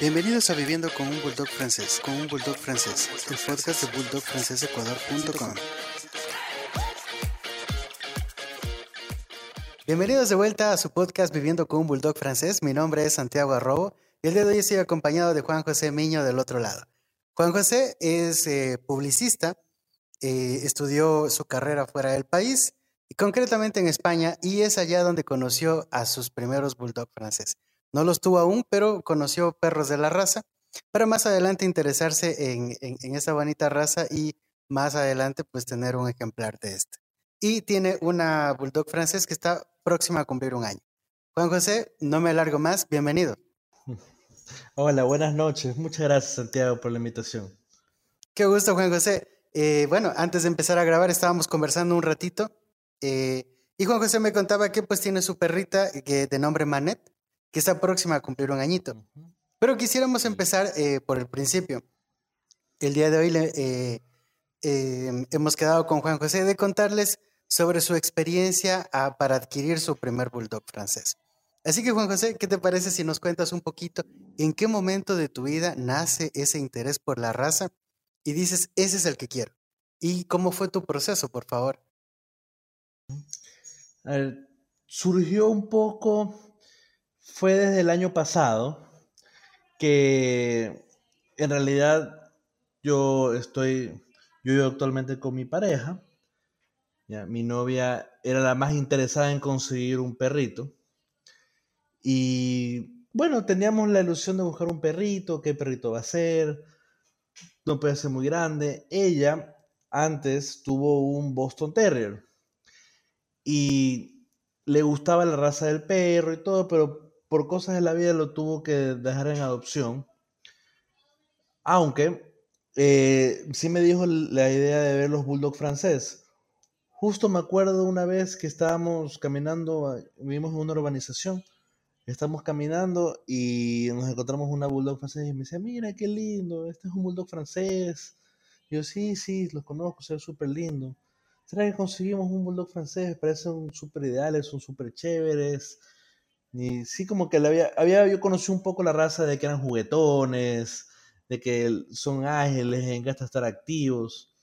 Bienvenidos a Viviendo con un Bulldog francés, con un Bulldog francés, el podcast de bulldogfrancesecuador.com. Bienvenidos de vuelta a su podcast Viviendo con un Bulldog francés. Mi nombre es Santiago Arrobo y el día de hoy estoy acompañado de Juan José Miño del otro lado. Juan José es eh, publicista, eh, estudió su carrera fuera del país y concretamente en España y es allá donde conoció a sus primeros Bulldog franceses. No los tuvo aún, pero conoció perros de la raza para más adelante interesarse en, en, esa bonita raza y más adelante pues tener un ejemplar de este. Y tiene una Bulldog francés que está próxima a cumplir un año. Juan José, no me alargo más, bienvenido. Hola, buenas noches. Muchas gracias Santiago por la invitación. Qué gusto Juan José. Eh, bueno, antes de empezar a grabar estábamos conversando un ratito eh, y Juan José me contaba que pues tiene su perrita que, de nombre Manet que está próxima a cumplir un añito. Pero quisiéramos empezar eh, por el principio. El día de hoy eh, em, hemos quedado con Juan José de contarles sobre su experiencia ah, para adquirir su primer bulldog francés. Así que Juan José, ¿qué te parece si nos cuentas un poquito en qué momento de tu vida nace ese interés por la raza y dices, ese es el que quiero? ¿Y cómo fue tu proceso, por favor? surgió un poco fue desde el año pasado que en realidad yo estoy, yo actualmente con mi pareja. Mi novia era la más interesada en conseguir un perrito. Y bueno, teníamos la ilusión de buscar un perrito, qué perrito va a ser, no puede ser muy grande. Ella antes tuvo un Boston Terrier y le gustaba la raza del perro y todo, pero por cosas de la vida lo tuvo que dejar en adopción. Aunque eh, sí me dijo la idea de ver los Bulldog francés. Justo me acuerdo una vez que estábamos caminando, vivimos en una urbanización, estamos caminando y nos encontramos una Bulldog francés y me dice, mira qué lindo, este es un Bulldog francés. Yo, sí, sí, los conozco, se ve súper lindo. ¿Será que conseguimos un Bulldog francés? Parecen súper ideales, son súper chéveres. Y sí, como que había, había, yo conocí un poco la raza de que eran juguetones, de que son ágiles, les encanta estar activos.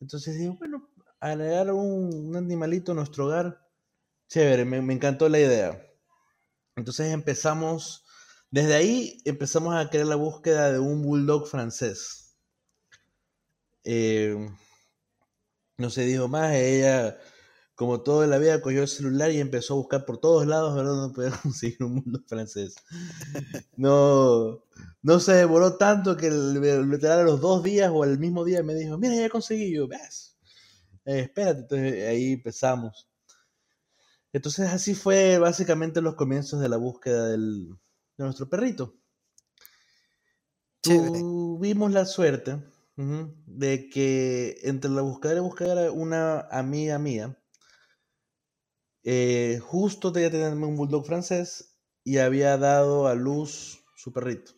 Entonces digo, bueno, agregar un, un animalito a nuestro hogar, chévere, me, me, encantó la idea. Entonces empezamos, desde ahí empezamos a crear la búsqueda de un bulldog francés. Eh, no se dijo más, ella como toda la vida, cogió el celular y empezó a buscar por todos lados ver dónde podía conseguir un mundo francés. No, no se demoró tanto que el, veterano a los dos días o el mismo día me dijo, mira, ya conseguí. yo, ¿ves? Eh, espérate, entonces ahí empezamos. Entonces así fue básicamente los comienzos de la búsqueda del, de nuestro perrito. Tuvimos la suerte de que entre la búsqueda y búsqueda una amiga mía eh, justo tenía tener un bulldog francés y había dado a luz su perrito.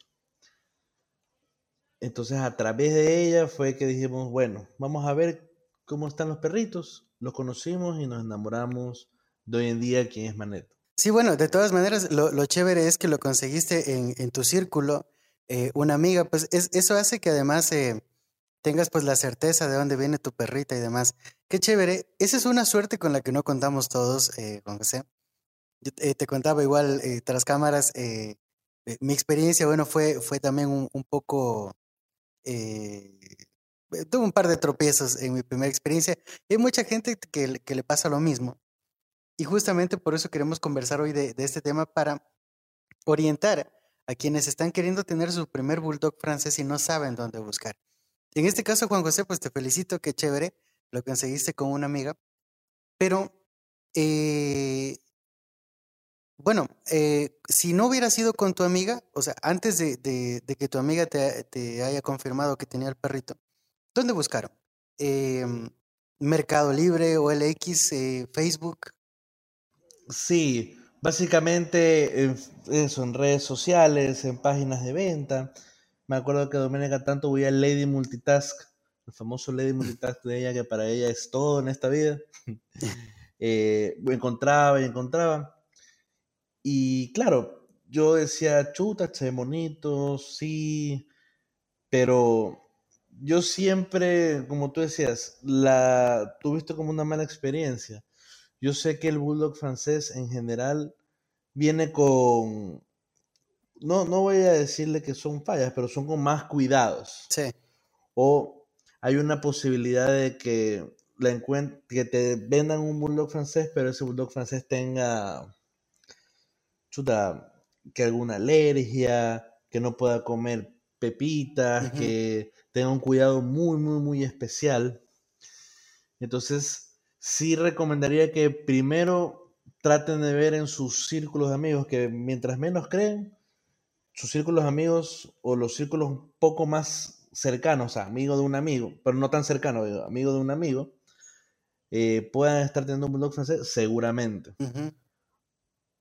Entonces a través de ella fue que dijimos, bueno, vamos a ver cómo están los perritos. Los conocimos y nos enamoramos de hoy en día quién es Manet. Sí, bueno, de todas maneras, lo, chévere es que lo conseguiste en, tu círculo, eh, una amiga, pues eso hace que además eh, tengas pues la certeza de dónde viene tu perrita y demás. Qué chévere. Esa es una suerte con la que no contamos todos, eh, Juan José. Yo eh, te contaba igual eh, tras cámaras, eh, mi experiencia, bueno, fue, fue también un, un poco, tuve un par de tropiezos en mi primera experiencia. Y hay mucha gente que, que, le pasa lo mismo. Y justamente por eso queremos conversar hoy de, de este tema para orientar a quienes están queriendo tener su primer bulldog francés y no saben dónde buscar. En este caso, Juan José, pues te felicito, qué chévere, lo conseguiste con una amiga. Pero, eh, bueno, eh, si no hubiera sido con tu amiga, o sea, antes de, que tu amiga te, haya confirmado que tenía el perrito, ¿dónde buscaron? Eh, Mercado Libre, OLX, eh, Facebook. Sí, básicamente en, eso, en redes sociales, en páginas de venta. Me acuerdo que Doménica tanto veía Lady Multitask, el famoso Lady Multitask de ella, que para ella es todo en esta vida. eh, encontraba y encontraba. Y claro, yo decía, chuta, che, bonito, sí, pero yo siempre, como tú decías, la tuviste como una mala experiencia. Yo sé que el bulldog francés en general viene con, no, no voy a decirle que son fallas, pero son con más cuidados. Sí. O hay una posibilidad de que, la que te vendan un bulldog francés, pero ese bulldog francés tenga, chuta, que alguna alergia, que no pueda comer pepitas, que tenga un cuidado muy, muy, muy especial. Entonces, sí recomendaría que primero traten de ver en sus círculos de amigos que mientras menos creen, sus círculos de amigos o los círculos un poco más cercanos, o sea, amigo de un amigo, pero no tan cercano, amigo de un amigo, eh, puedan estar teniendo un bulldog francés, seguramente.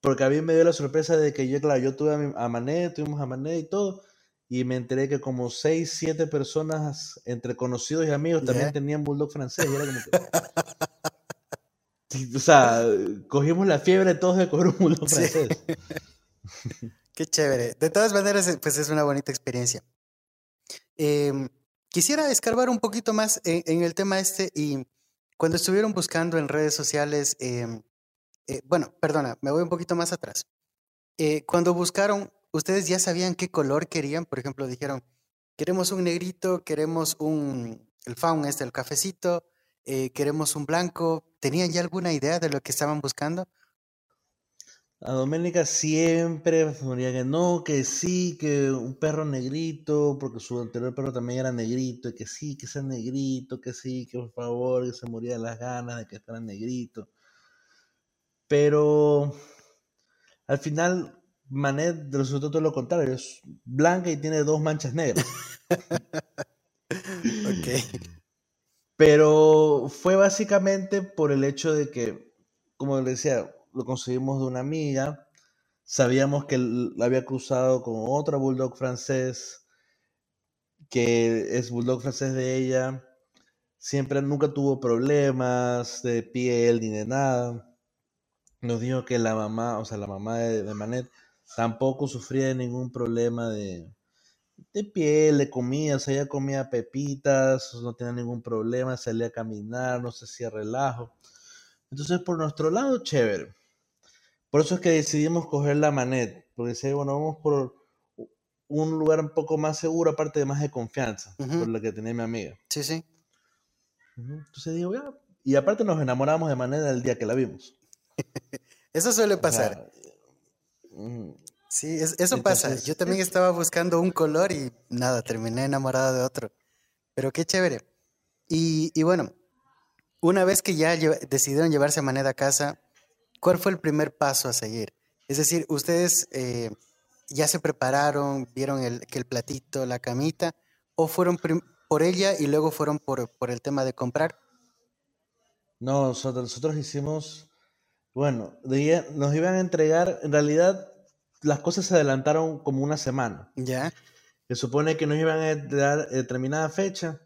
Porque a mí me dio la sorpresa de que yo, claro, yo tuve a, Mané, tuvimos a Mané y todo, y me enteré que como 6, 7 personas entre conocidos y amigos también tenían bulldog francés. Y era como o sea, cogimos la fiebre todos de coger un bulldog francés. Qué chévere. De todas maneras, eh, pues es una bonita experiencia. Em, quisiera escarbar un poquito más en, el tema este y cuando estuvieron buscando en redes sociales, em, eh, bueno, perdona, me voy un poquito más atrás. Eh, cuando buscaron, ustedes ya sabían qué color querían, por ejemplo, dijeron, queremos un negrito, queremos un, el faun este, el cafecito, queremos un blanco. ¿Tenían ya alguna idea de lo que estaban buscando? A Doménica siempre ponía que no, que sí, que un perro negrito, porque su anterior perro también era negrito, y que sí, que sea negrito, que sí, que por favor, que se moría de las ganas de que fuera negrito. Pero al final, Manet resultó todo lo contrario, es blanca y tiene dos manchas negras. ok. Pero fue básicamente por el hecho de que, como le decía, lo conseguimos de una amiga. Sabíamos que la había cruzado con otra bulldog francés, que es bulldog francés de ella. Siempre, nunca tuvo problemas de piel ni de nada. Nos dijo que la mamá, o sea, la mamá de, Manet, tampoco sufría de ningún problema de, de piel, de comida, o sea, ella comía pepitas, no tenía ningún problema, salía a caminar, no se hacía relajo. Entonces, por nuestro lado, chévere. Por eso es que decidimos coger la Manet, porque decía, bueno, vamos por un lugar un poco más seguro, aparte de más de confianza, por lo que tenía mi amiga. Sí, sí. Entonces digo, ya. Y aparte nos enamoramos de Manet el día que la vimos. eso suele pasar. sí, eso pasa. Yo también estaba buscando un color y nada, terminé enamorado de otro. Pero qué chévere. Y, y bueno, una vez que ya decidieron llevarse a Manet a casa, ¿Cuál fue el primer paso a seguir? Es decir, ustedes eh, ya se prepararon, vieron el, que el platito, la camita, o fueron por ella y luego fueron por, por el tema de comprar? No, nosotros, nosotros hicimos, bueno, nos iban a entregar, en realidad las cosas se adelantaron como una semana. Ya. Se supone que nos iban a dar determinada fecha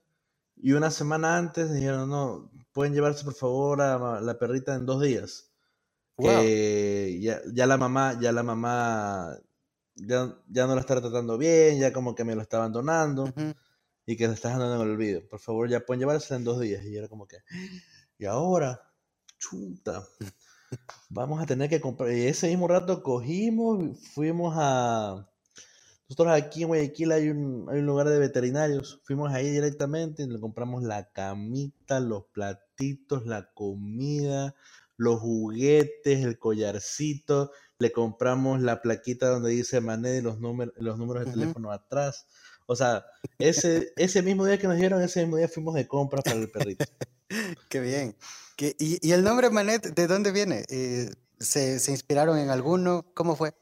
y una semana antes dijeron, no, pueden llevarse por favor a la perrita en dos días. Eh, ya, la mamá, ya la mamá ya, no la está tratando bien, ya como que me lo está abandonando y que se está dejando en el olvido. Por favor, ya pueden llevársela en dos días. Y era como que, y ahora, chuta, vamos a tener que comprar. Y ese mismo rato cogimos, fuimos a. Nosotros aquí en Guayaquil hay un, hay un lugar de veterinarios. Fuimos ahí directamente y le compramos la camita, los platitos, la comida, los juguetes, el collarcito, le compramos la plaquita donde dice Mané y los, números, los números de teléfono atrás. O sea, ese, ese mismo día que nos dieron, ese mismo día fuimos de compras para el perrito. Qué bien. y, el nombre Manet, de dónde viene? Eh, ¿se, inspiraron en alguno? ¿Cómo fue?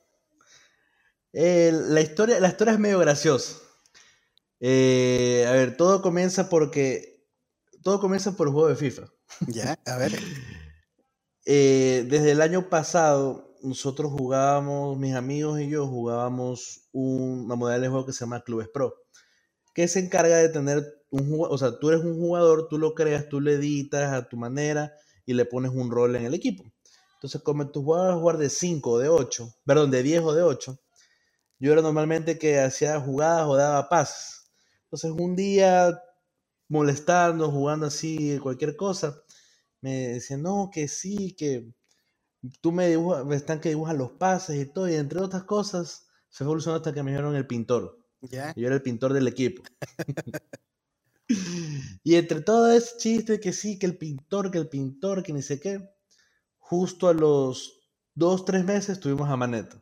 Eh, la, historia, la historia es medio graciosa. Eh, a ver, todo comienza porque. Todo comienza por el juego de FIFA. Ya, a ver. Eh, desde el año pasado, nosotros jugábamos, mis amigos y yo jugábamos una modalidad de juego que se llama Clubes Pro, que se encarga de tener un o sea, tú eres un jugador, tú lo creas, tú le editas a tu manera y le pones un rol en el equipo. Entonces, como juegas a jugar de 5 o de 8, perdón, de 10 o de 8, yo era normalmente que hacía jugadas o daba pases. Entonces un día molestando, jugando así, cualquier cosa, me decían, no, que sí, que tú me dibujas, están que dibujan los pases y todo, y entre otras cosas, se evolucionó hasta que me dijeron el pintor. ¿Ya? Yo era el pintor del equipo. y entre todo ese chiste que sí, que el pintor, que el pintor, que ni sé qué, justo a los dos, tres meses tuvimos a Maneta.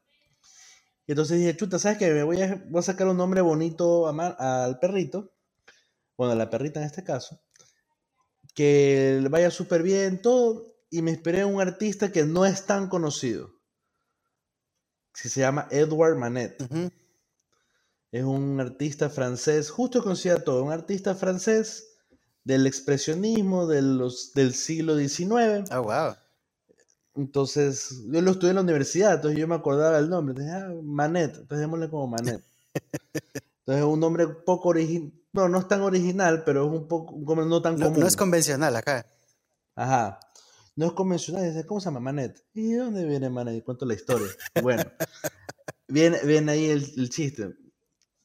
Y entonces dije, chuta, ¿sabes qué? Me voy a, voy a sacar un nombre bonito al perrito, bueno, a la perrita en este caso, que vaya súper bien, todo, y me esperé a un artista que no es tan conocido, que se llama Edward Manet. Es un artista francés, justo conocía todo, un artista francés del expresionismo de los, del siglo XIX. Oh, wow. Entonces, yo lo estudié en la universidad, entonces yo me acordaba el nombre. Ah, Manet, entonces démosle como Manet. Entonces, es un nombre poco original, no, no es tan original, pero es un poco, no tan común. No es convencional acá. Ajá. No es convencional, ¿cómo se llama Manet? ¿Y de dónde viene Manet? Cuento la historia. Bueno, viene, viene ahí el, el chiste.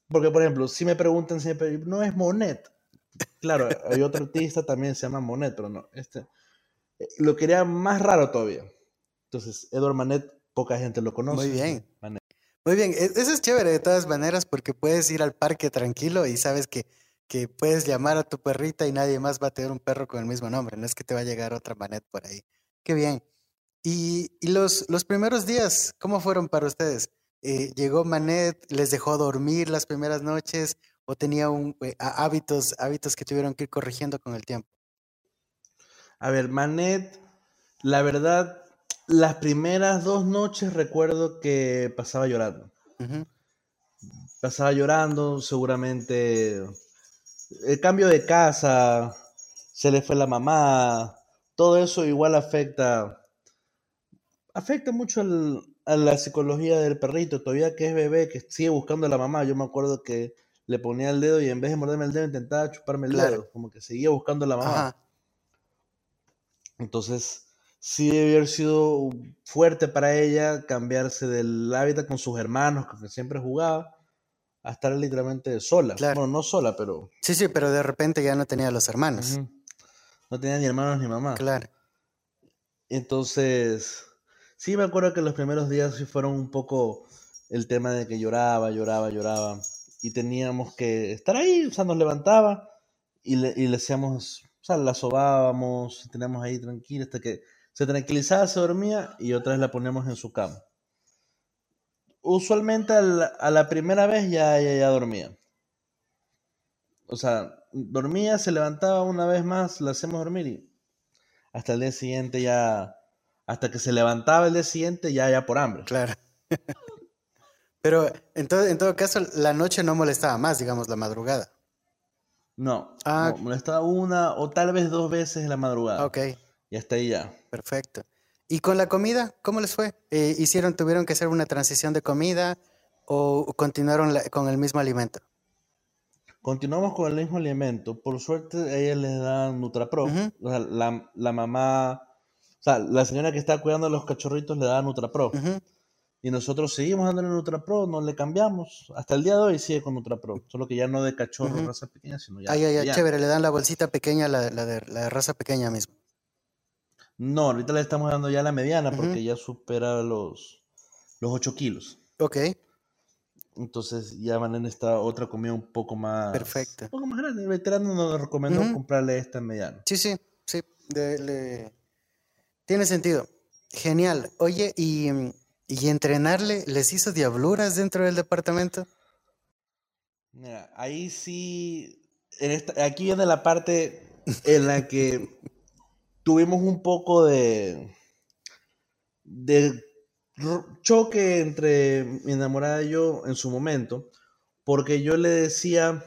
Porque, por ejemplo, si me preguntan siempre, no es Monet. Claro, hay otro artista también se llama Monet, pero no. Este, eh, lo quería más raro todavía. Entonces, Edward Manet, poca gente lo conoce. Muy bien. Muy bien, e, eso es chévere de todas maneras porque puedes ir al parque tranquilo y sabes que, que puedes llamar a tu perrita y nadie más va a tener un perro con el mismo nombre. No es que te va a llegar otra Manet por ahí. Qué bien. Y, y los, los primeros días, ¿cómo fueron para ustedes? Eh, llegó Manet, les dejó dormir las primeras noches o tenía un, eh, hábitos, hábitos que tuvieron que ir corrigiendo con el tiempo? A ver, Manet, la verdad, las primeras dos noches recuerdo que pasaba llorando. Pasaba llorando, seguramente el cambio de casa, se le fue la mamá, todo eso igual afecta, afecta mucho al, a la psicología del perrito, todavía que es bebé, que sigue buscando a la mamá. Yo me acuerdo que le ponía el dedo y en vez de morderme el dedo intentaba chuparme el dedo, como que seguía buscando a la mamá. Entonces, sí debe haber sido fuerte para ella cambiarse del hábitat con sus hermanos, que siempre jugaba, a estar literalmente sola. Bueno, no sola, pero... Sí, sí, pero de repente ya no tenía los hermanos. No tenía ni hermanos ni mamá. Claro. Entonces Sí, me acuerdo que los primeros días sí fueron un poco el tema de que lloraba, lloraba, lloraba. Y teníamos que estar ahí, o sea, nos levantaba y le, y le hacíamos, o sea, la sobábamos, teníamos ahí tranquila hasta que se tranquilizaba, se dormía y otra vez la poníamos en su cama. Usualmente a la, primera vez ya, ya, ya dormía. O sea, dormía, se levantaba una vez más, la hacemos dormir y hasta el día siguiente ya hasta que se levantaba el día siguiente ya, ya por hambre. Claro. Pero en todo, en todo caso, la noche no molestaba más, digamos, la madrugada. No, ah, molestaba una o tal vez dos veces en la madrugada. Ok. Y hasta ahí ya. Perfecto. ¿Y con la comida? ¿Cómo les fue? Eh, ¿Hicieron, tuvieron que hacer una transición de comida o continuaron con el mismo alimento? Continuamos con el mismo alimento. Por suerte, a ella les dan Nutrapro. o sea, la, la mamá o sea, la señora que está cuidando a los cachorritos le da NutraPro. Y nosotros seguimos dándole NutraPro, no le cambiamos. Hasta el día de hoy sigue con NutraPro. Solo que ya no de cachorro, raza pequeña, sino ya. Ay, ay, ay, chévere. Le dan la bolsita pequeña, la, la, de, la raza pequeña mismo. No, ahorita le estamos dando ya la mediana porque ya supera los, los 8 kilos. Ok. Entonces ya van en esta otra comida un poco más. Perfecto. Un poco más grande. El veterano nos recomendó comprarle esta mediana. Sí, sí, sí. le, tiene sentido. Genial. Oye, ¿y, ¿y entrenarle les hizo diabluras dentro del departamento? Mira, ahí sí, aquí viene la parte en la que tuvimos un poco de, de choque entre mi enamorada y yo en su momento, porque yo le decía,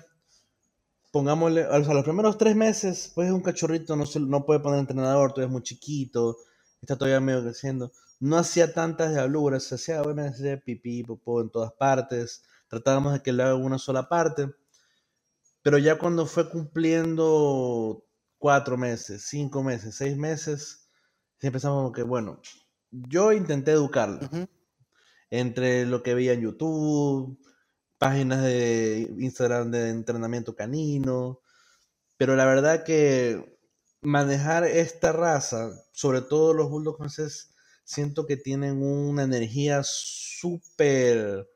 pongámosle, o sea, los primeros tres meses, pues es un cachorrito, no, se, no puede poner entrenador, todavía es muy chiquito, está todavía medio creciendo. No hacía tantas diabluras, hacía, bueno, hacía pipí, popó en todas partes, tratábamos de que le haga una sola parte, pero ya cuando fue cumpliendo cuatro meses, cinco meses, seis meses, sí empezamos como que, bueno, yo intenté educarla. entre lo que veía en YouTube, páginas de Instagram de entrenamiento canino, pero la verdad que manejar esta raza, sobre todo los bulldogs franceses, siento que tienen una energía súper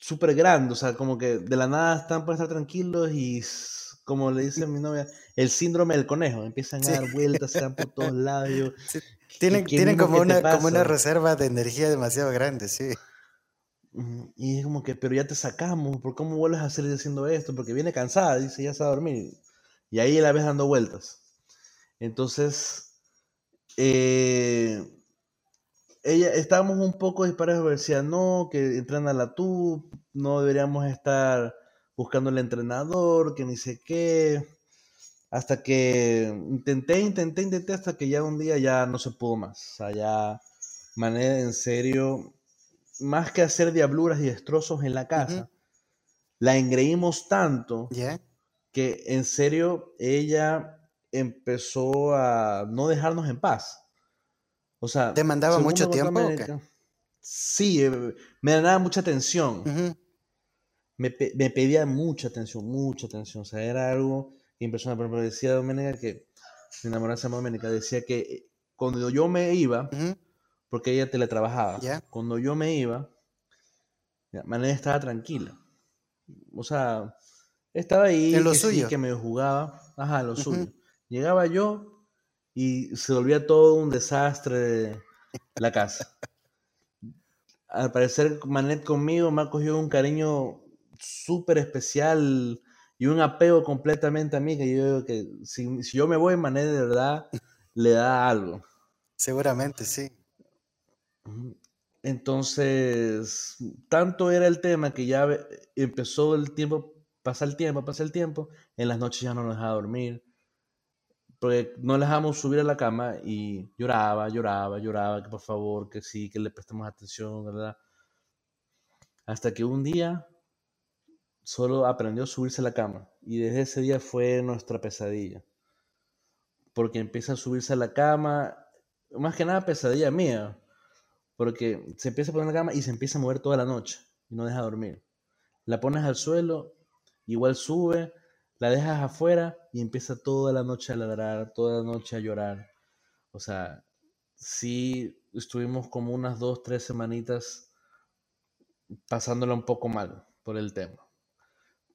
súper grande, o sea, como que de la nada están para estar tranquilos y como le dice mi novia, el síndrome del conejo, empiezan a dar vueltas, se dan por todos lados. Tienen, tienen como, una, como una reserva de energía demasiado grande, sí. Y es como que, pero ya te sacamos, ¿por cómo vuelves a seguir diciendo esto? Porque viene cansada, dice, ya se va a dormir. Y ahí la ves dando vueltas. Entonces, eh, ella, estábamos un poco disparejos, decía, no, que entrena la tú, no deberíamos estar buscando el entrenador, que ni sé qué. Hasta que intenté, intenté, intenté, hasta que ya un día ya no se pudo más. O sea, ya, manera en serio, más que hacer diabluras y destrozos en la casa, la engreímos tanto que en serio ella empezó a no dejarnos en paz. O sea, ¿demandaba mucho tiempo? Sí, eh, me daba mucha atención. Me, pedía mucha atención, mucha atención. O sea, era algo impresionante. Por ejemplo, decía Doménica que mi enamorada se llama Doménica, decía que eh, cuando yo me iba, porque ella teletrabajaba, cuando yo me iba, Mané estaba tranquila. O sea, estaba ahí, en lo que, suyo. que me jugaba, ajá, lo suyo. Llegaba yo y se volvía todo un desastre la casa. Al parecer, Manet conmigo me ha cogido un cariño súper especial y un apego completamente a mí, que yo digo que si, yo me voy, Manet de verdad le da algo. Seguramente, sí. Entonces, tanto era el tema que ya empezó el tiempo, pasa el tiempo, pasa el tiempo, en las noches ya no nos dejaba dormir porque no le dejamos subir a la cama y lloraba, lloraba, lloraba, que por favor, que sí, que le prestemos atención, ¿verdad? Hasta que un día solo aprendió a subirse a la cama y desde ese día fue nuestra pesadilla. Porque empieza a subirse a la cama, más que nada pesadilla mía, porque se empieza a poner en la cama y se empieza a mover toda la noche y no deja dormir. La pones al suelo, igual sube, la dejas afuera y empieza toda la noche a ladrar, toda la noche a llorar. O sea, sí estuvimos como unas dos, tres semanitas pasándola un poco mal por el tema.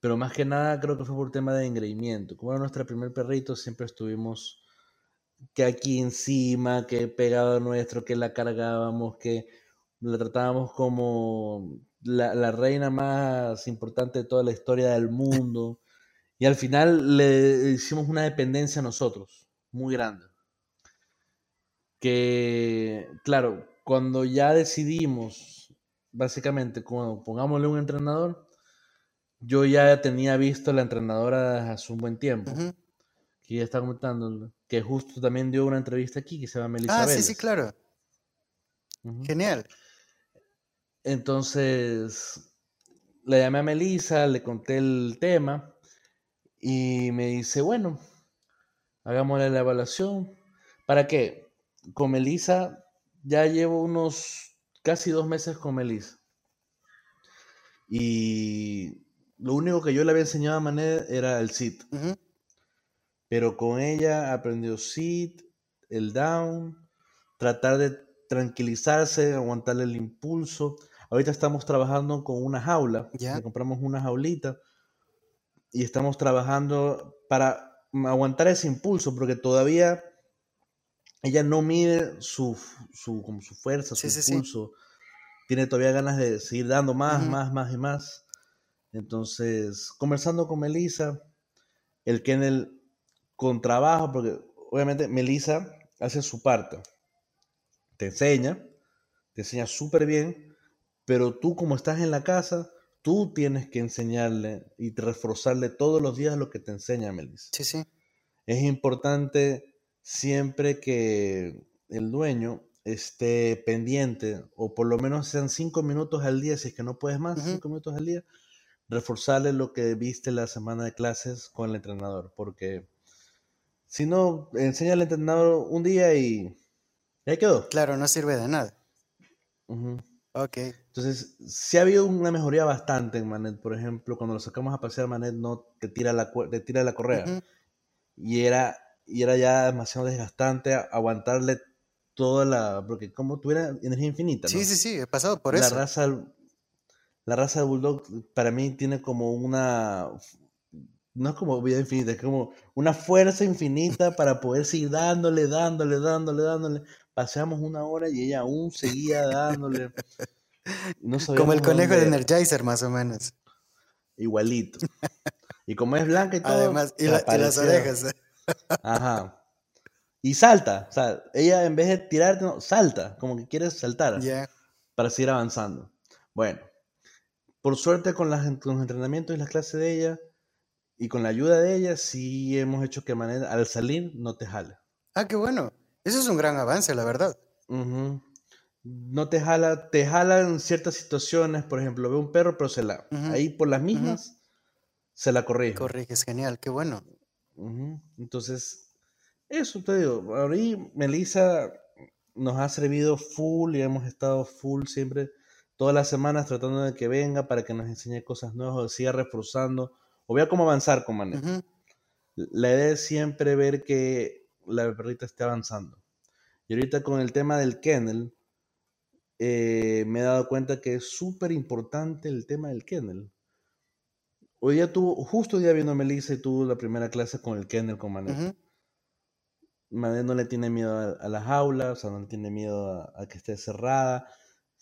Pero más que nada creo que fue por tema de engreimiento. Como era nuestro primer perrito, siempre estuvimos que aquí encima, que pegado a nuestro, que la cargábamos, que la tratábamos como la, la reina más importante de toda la historia del mundo. Y al final le hicimos una dependencia a nosotros, muy grande. Que, claro, cuando ya decidimos, básicamente, cuando pongámosle un entrenador, yo ya tenía visto a la entrenadora hace un buen tiempo. Que ya está comentando, que justo también dio una entrevista aquí que se llama Melissa Ah, sí, sí, claro. Genial. Entonces, le llamé a Melissa, le conté el tema y me dice, bueno, hagámosle la evaluación. ¿Para qué? Con Melissa ya llevo unos casi dos meses con Melissa. Y lo único que yo le había enseñado a Manet era el sit. Pero con ella aprendió sit, el down, tratar de tranquilizarse, aguantarle el impulso. Ahorita estamos trabajando con una jaula. ¿Ya? compramos una jaulita y estamos trabajando para aguantar ese impulso, porque todavía ella no mide su, su, como su fuerza, su impulso. Tiene todavía ganas de seguir dando más, más, más y más. Entonces, conversando con Melissa, el Kennel con trabajo, porque obviamente Melissa hace su parte. Te enseña, te enseña súper bien, pero tú como estás en la casa, tú tienes que enseñarle y reforzarle todos los días lo que te enseña Melissa. Sí, sí. Es importante siempre que el dueño esté pendiente, o por lo menos sean cinco minutos al día, si es que no puedes más, cinco minutos al día, reforzarle lo que viste la semana de clases con el entrenador, porque si no, enseña al entrenador un día y ahí quedó. Claro, no sirve de nada. Ok. Entonces, sí ha habido una mejoría bastante en Manet. Por ejemplo, cuando lo sacamos a pasear, Manet no te tira la, te tira la correa. Y era, y era ya demasiado desgastante aguantarle toda la... Porque como tuviera energía infinita, ¿no? Sí, sí, sí, he pasado por la eso. raza la raza de bulldog para mí tiene como una no es como vida infinita, es como una fuerza infinita para poder seguir dándole, dándole, dándole, dándole. Paseamos una hora y ella aún seguía dándole. No Como el conejo de Energizer, más o menos. Igualito. Y como es blanca y todo. Además, y, se la- y las orejas. Ajá. Y salta. O sea, ella en vez de tirarte, no, salta. Como que quiere saltar. Ya. para seguir avanzando. Bueno, por suerte con, las, con los entrenamientos y las clases de ella y con la ayuda de ella, sí hemos hecho que manera, al salir no te jala. Ah, qué bueno. Eso es un gran avance, la verdad. No te jala, te jala en ciertas situaciones, por ejemplo, ve un perro, pero se la, ahí por las mismas, se la corrige. Corriges, genial, qué bueno. Entonces, eso te digo, ahí Melissa nos ha servido full y hemos estado full siempre, todas las semanas tratando de que venga para que nos enseñe cosas nuevas o siga reforzando o vea cómo avanzar con. Ujú. La idea es siempre ver que la perrita esté avanzando. Y ahorita con el tema del kennel, eh, me he dado cuenta que es súper importante el tema del kennel. Hoy día tuvo, justo hoy día vino Melissa y tuvo la primera clase con el kennel con Manet. Ujú. Manet no le tiene miedo a, a la jaula, o sea, no le tiene miedo a, a que esté cerrada.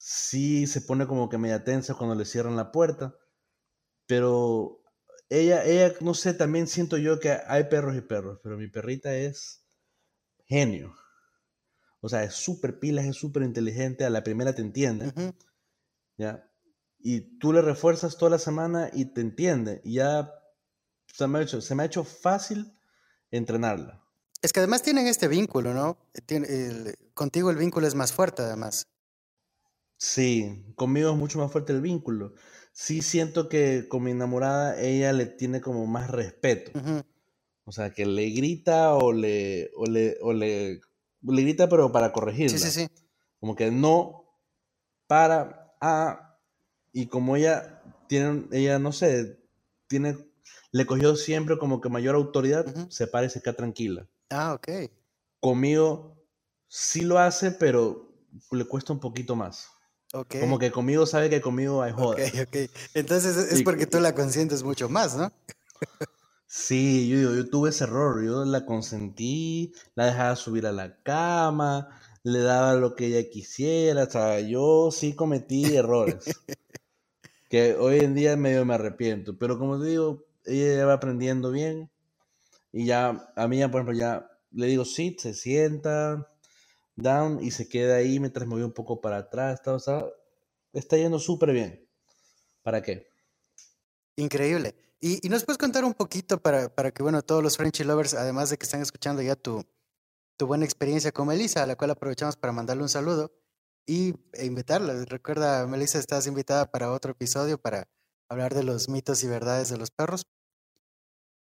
Sí se pone como que media tensa cuando le cierran la puerta, pero ella, ella, no sé, también siento yo que hay perros y perros, pero mi perrita es genio. O sea, es súper pilas, es súper inteligente, a la primera te entiende. ¿ya? Y tú le refuerzas toda la semana y te entiende, y ya se me ha hecho, se me ha hecho fácil entrenarla. Es que además tienen este vínculo, ¿no? Tiene el- contigo el vínculo es más fuerte, además. Sí, conmigo es mucho más fuerte el vínculo. Sí siento que con mi enamorada ella le tiene como más respeto. O sea, que le grita o le, o le, o le, le grita pero para corregirla. Sí, sí, sí. Como que no, para, a, y como ella tiene, ella no sé, tiene, le cogió siempre como que mayor autoridad, se para y se queda tranquila. Ah, ok. Conmigo sí lo hace, pero le cuesta un poquito más. Ok. Como que conmigo sabe que conmigo hay joda. Ok, ok. Entonces es Y- porque tú la consientes mucho más, ¿no? Sí, yo, yo tuve ese error, yo la consentí, la dejaba subir a la cama, le daba lo que ella quisiera, o sea, yo sí cometí errores, que hoy en día medio me arrepiento, pero como te digo, ella ya va aprendiendo bien y ya, a mí ya, por ejemplo, ya le digo sit, se sienta, down y se queda ahí mientras me voy un poco para atrás, está, o está yendo súper bien. ¿Para qué? Increíble. Y, y nos puedes contar un poquito para, para que, bueno, todos los Frenchy Lovers, además de que están escuchando ya tu, tu buena experiencia con Melissa, a la cual aprovechamos para mandarle un saludo y e invitarla. Recuerda, Melissa, estás invitada para otro episodio para hablar de los mitos y verdades de los perros.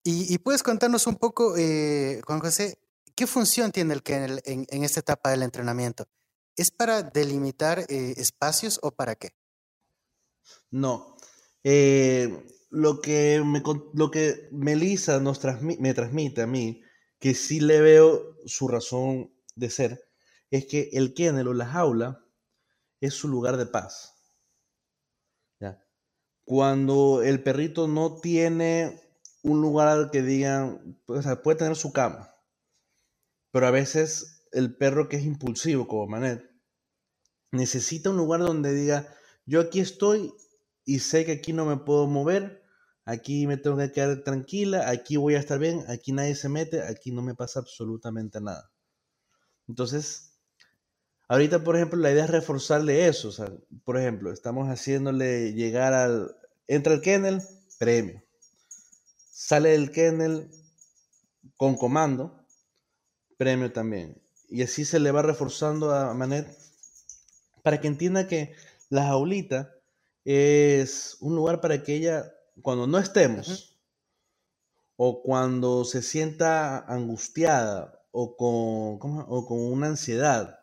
Y, y puedes contarnos un poco, eh, Juan José, ¿qué función tiene el kennel en, esta etapa del entrenamiento? ¿Es para delimitar eh, espacios o para qué? No. Eh, lo que me, lo que Melissa nos me transmite a mí, que sí le veo su razón de ser, es que el kennel o la jaula es su lugar de paz. ¿Ya? Cuando el perrito no tiene un lugar al que digan, o sea, puede tener su cama, pero a veces el perro que es impulsivo, como Manet, necesita un lugar donde diga, yo aquí estoy y sé que aquí no me puedo mover, aquí me tengo que quedar tranquila, aquí voy a estar bien, aquí nadie se mete, aquí no me pasa absolutamente nada. Entonces, ahorita, por ejemplo, la idea es reforzarle eso. O sea, por ejemplo, estamos haciéndole llegar al... Entra el kennel, premio. Sale del kennel con comando, premio también. Y así se le va reforzando a Manet para que entienda que la jaulita es un lugar para que ella, cuando no estemos, o cuando se sienta angustiada o con, ¿cómo? o con una ansiedad,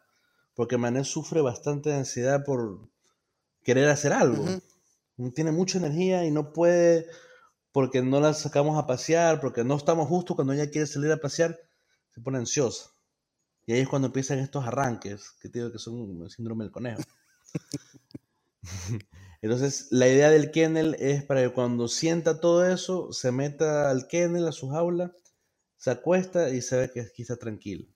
porque Manet sufre bastante de ansiedad por, querer hacer algo. Tiene mucha energía y no puede porque no la sacamos a pasear, porque no estamos justo cuando ella quiere salir a pasear, se pone ansiosa. Y ahí es cuando empiezan estos arranques, que te digo que son el síndrome del conejo. Entonces, la idea del kennel es para que cuando sienta todo eso, se meta al kennel, a su jaula, se acuesta y se ve que aquí está tranquilo.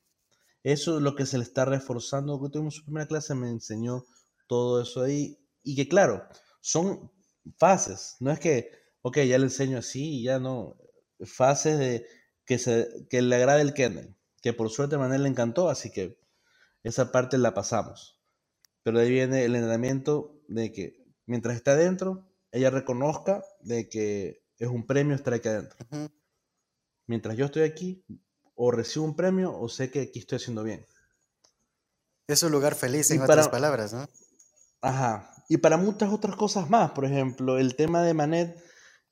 Eso es lo que se le está reforzando. Que tuvimos su primera clase, me enseñó todo eso ahí. Y que claro, son fases. No es que, ok, ya le enseño así y ya no. Fases de que, se, que le agrade el kennel. Que por suerte a Manel le encantó, así que esa parte la pasamos. Pero ahí viene el entrenamiento de que mientras está adentro, ella reconozca de que es un premio estar aquí adentro. Mientras yo estoy aquí, o recibo un premio o sé que aquí estoy haciendo bien. Es un lugar feliz, en otras palabras, ¿no? Ajá. Y para muchas otras cosas más, por ejemplo, el tema de Manet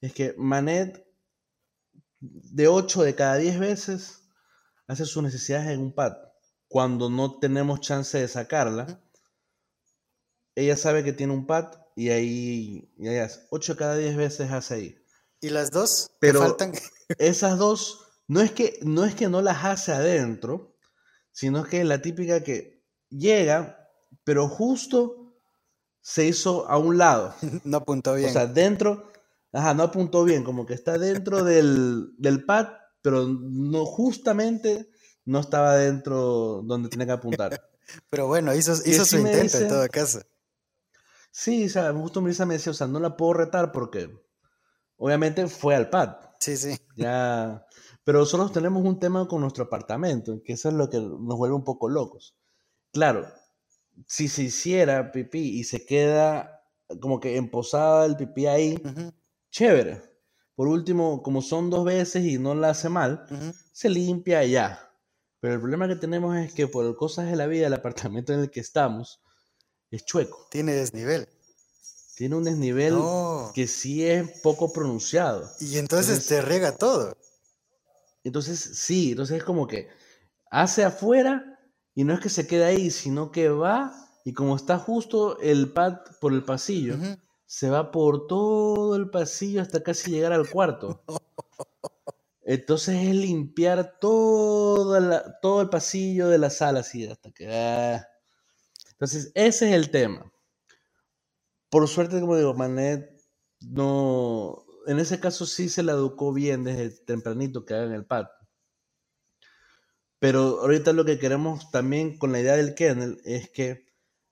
es que Manet de 8 de cada 10 veces hace sus necesidades en un pad. Cuando no tenemos chance de sacarla, ella sabe que tiene un pad y ahí, y ahí hace. 8 de cada 10 veces hace ahí. ¿Y las dos? Pero faltan? esas dos no es que no es que no las hace adentro, sino que es la típica que llega, pero justo se hizo a un lado. No apuntó bien. O sea, dentro, ajá, no apuntó bien, como que está dentro del, del pad, pero no justamente no estaba dentro donde tenía que apuntar. pero bueno, hizo, hizo su intento en todo caso. Sí, o sea, justo Melissa me decía, o sea, no la puedo retar porque obviamente fue al pad. Sí, sí. Ya pero nosotros tenemos un tema con nuestro apartamento, que eso es lo que nos vuelve un poco locos. Claro, si se hiciera pipí y se queda como que emposada el pipí ahí, chévere. Por último, como son dos veces y no la hace mal, se limpia ya. Pero el problema que tenemos es que por cosas de la vida, el apartamento en el que estamos es chueco. Tiene desnivel. Tiene un desnivel que sí es poco pronunciado. Y entonces, te rega todo. Entonces, sí, entonces es como que hace afuera y no es que se quede ahí, sino que va y como está justo el pad por el pasillo, se va por todo el pasillo hasta casi llegar al cuarto. Entonces es limpiar toda todo el pasillo de la sala, así, hasta que... Ah. Entonces, ese es el tema. Por suerte, como digo, Manet no, en ese caso sí se la educó bien desde tempranito que hagan el pad. Pero ahorita lo que queremos también con la idea del kennel es que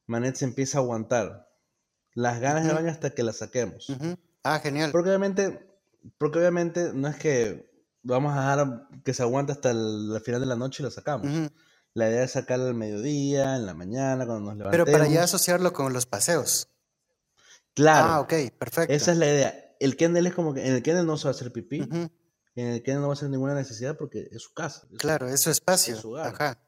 Manet se empiece a aguantar las ganas de baño hasta que la saquemos. Ah, genial. Porque obviamente, porque obviamente no es que vamos a dejar que se aguante hasta el, final de la noche y la sacamos. La idea es sacarla al mediodía, en la mañana, cuando nos levantemos. Pero para ya asociarlo con los paseos. Claro. Ah, ok, perfecto. Esa es la idea el kennel es como que en el kennel no se va a hacer pipí, en el kennel no va a hacer ninguna necesidad porque es su casa. claro, es su espacio. su Ajá.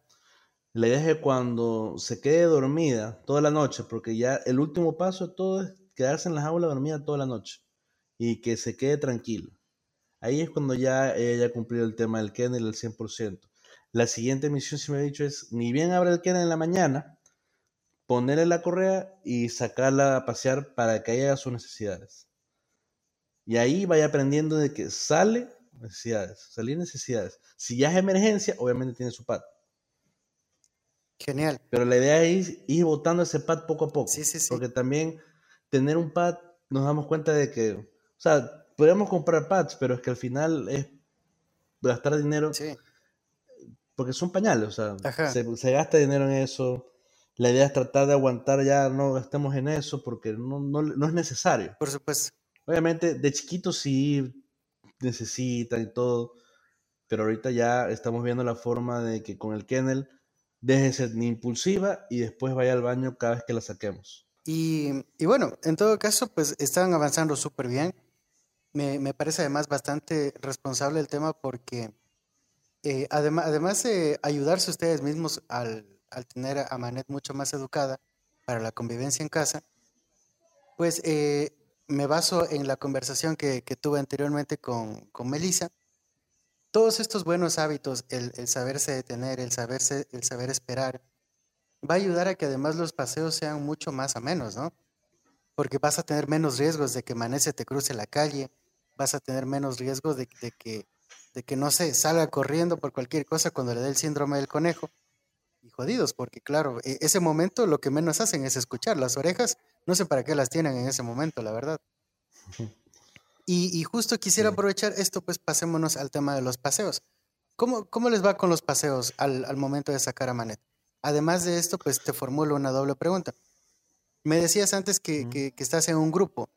La idea es que cuando se quede dormida toda la noche, porque ya el último paso de todo es quedarse en la jaula dormida toda la noche y que se quede tranquilo. Ahí es cuando ya ella cumplido el tema del kennel al 100%. La siguiente misión, si me ha dicho, es ni bien abre el kennel en la mañana, ponerle la correa y sacarla a pasear para que haga sus necesidades. Y ahí vaya aprendiendo de que sale necesidades, salir necesidades. Si ya es emergencia, obviamente tiene su pad. Genial. Pero la idea es ir botando ese pad poco a poco. Sí, sí, sí. Porque también tener un pad, nos damos cuenta de que, o sea, podemos comprar pads, pero es que al final es gastar dinero. Sí. Porque son pañales, o sea, se, gasta dinero en eso. La idea es tratar de aguantar ya, no gastemos en eso, porque no, no es necesario. Por supuesto. Obviamente, de chiquito sí necesitan y todo, pero ahorita ya estamos viendo la forma de que con el kennel de ser impulsiva y después vaya al baño cada vez que la saquemos. Y, bueno, en todo caso, pues están avanzando súper bien. Me, parece además bastante responsable el tema porque eh, además, de ayudarse ustedes mismos al, al, tener a Manet mucho más educada para la convivencia en casa, pues eh, me baso en la conversación que, tuve anteriormente con, con Melissa. Todos estos buenos hábitos, el, saberse detener, el, saberse, el saber esperar, va a ayudar a que además los paseos sean mucho más amenos, ¿no? porque vas a tener menos riesgos de que Manet se te cruce la calle, vas a tener menos riesgos de, de que, de que, no sé, salga corriendo por cualquier cosa cuando le dé el síndrome del conejo. Y jodidos, porque claro, e, ese momento lo que menos hacen es escuchar. Las orejas, no sé para qué las tienen en ese momento, la verdad. Y, y justo quisiera aprovechar esto, pues pasémonos al tema de los paseos. ¿Cómo, cómo les va con los paseos al, al momento de sacar a Manet? Además de esto, pues te formulo una doble pregunta. Me decías antes que, que, estás en un grupo.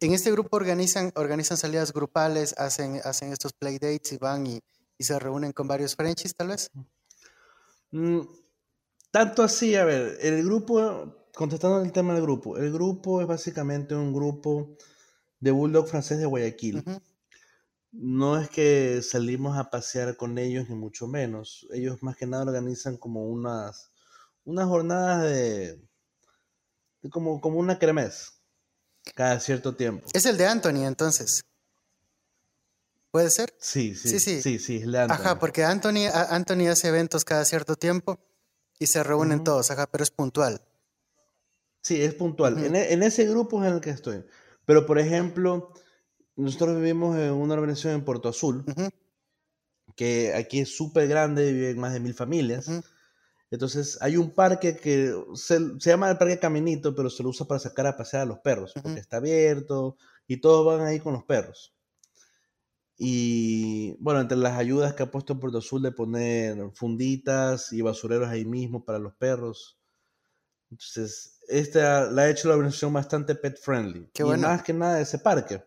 En este grupo organizan, organizan salidas grupales, hacen, hacen estos playdates y van y, y se reúnen con varios Frenchies, tal vez. Mm, tanto así, a ver, el grupo, contestando el tema del grupo, el grupo es básicamente un grupo de Bulldog francés de Guayaquil. No es que salimos a pasear con ellos, ni mucho menos. Ellos más que nada organizan como unas, unas jornadas de, como, como una cremes cada cierto tiempo. Es el de Anthony, entonces. ¿Puede ser? Sí, sí, sí, sí, sí, el de Anthony. Ajá, porque Anthony, Anthony hace eventos cada cierto tiempo y se reúnen todos, ajá, pero es puntual. Sí, es puntual. en, e, en, ese grupo es en el que estoy. Pero, por ejemplo, nosotros vivimos en una organización en Puerto Azul, que aquí es súper grande, viven más de mil familias. Entonces hay un parque que se, llama el Parque Caminito, pero se lo usa para sacar a pasear a los perros, porque está abierto y todos van ahí con los perros. Y bueno, entre las ayudas que ha puesto Puerto Azul de poner funditas y basureros ahí mismo para los perros. Entonces, esta la ha hecho la organización bastante pet friendly. y más que nada ese parque.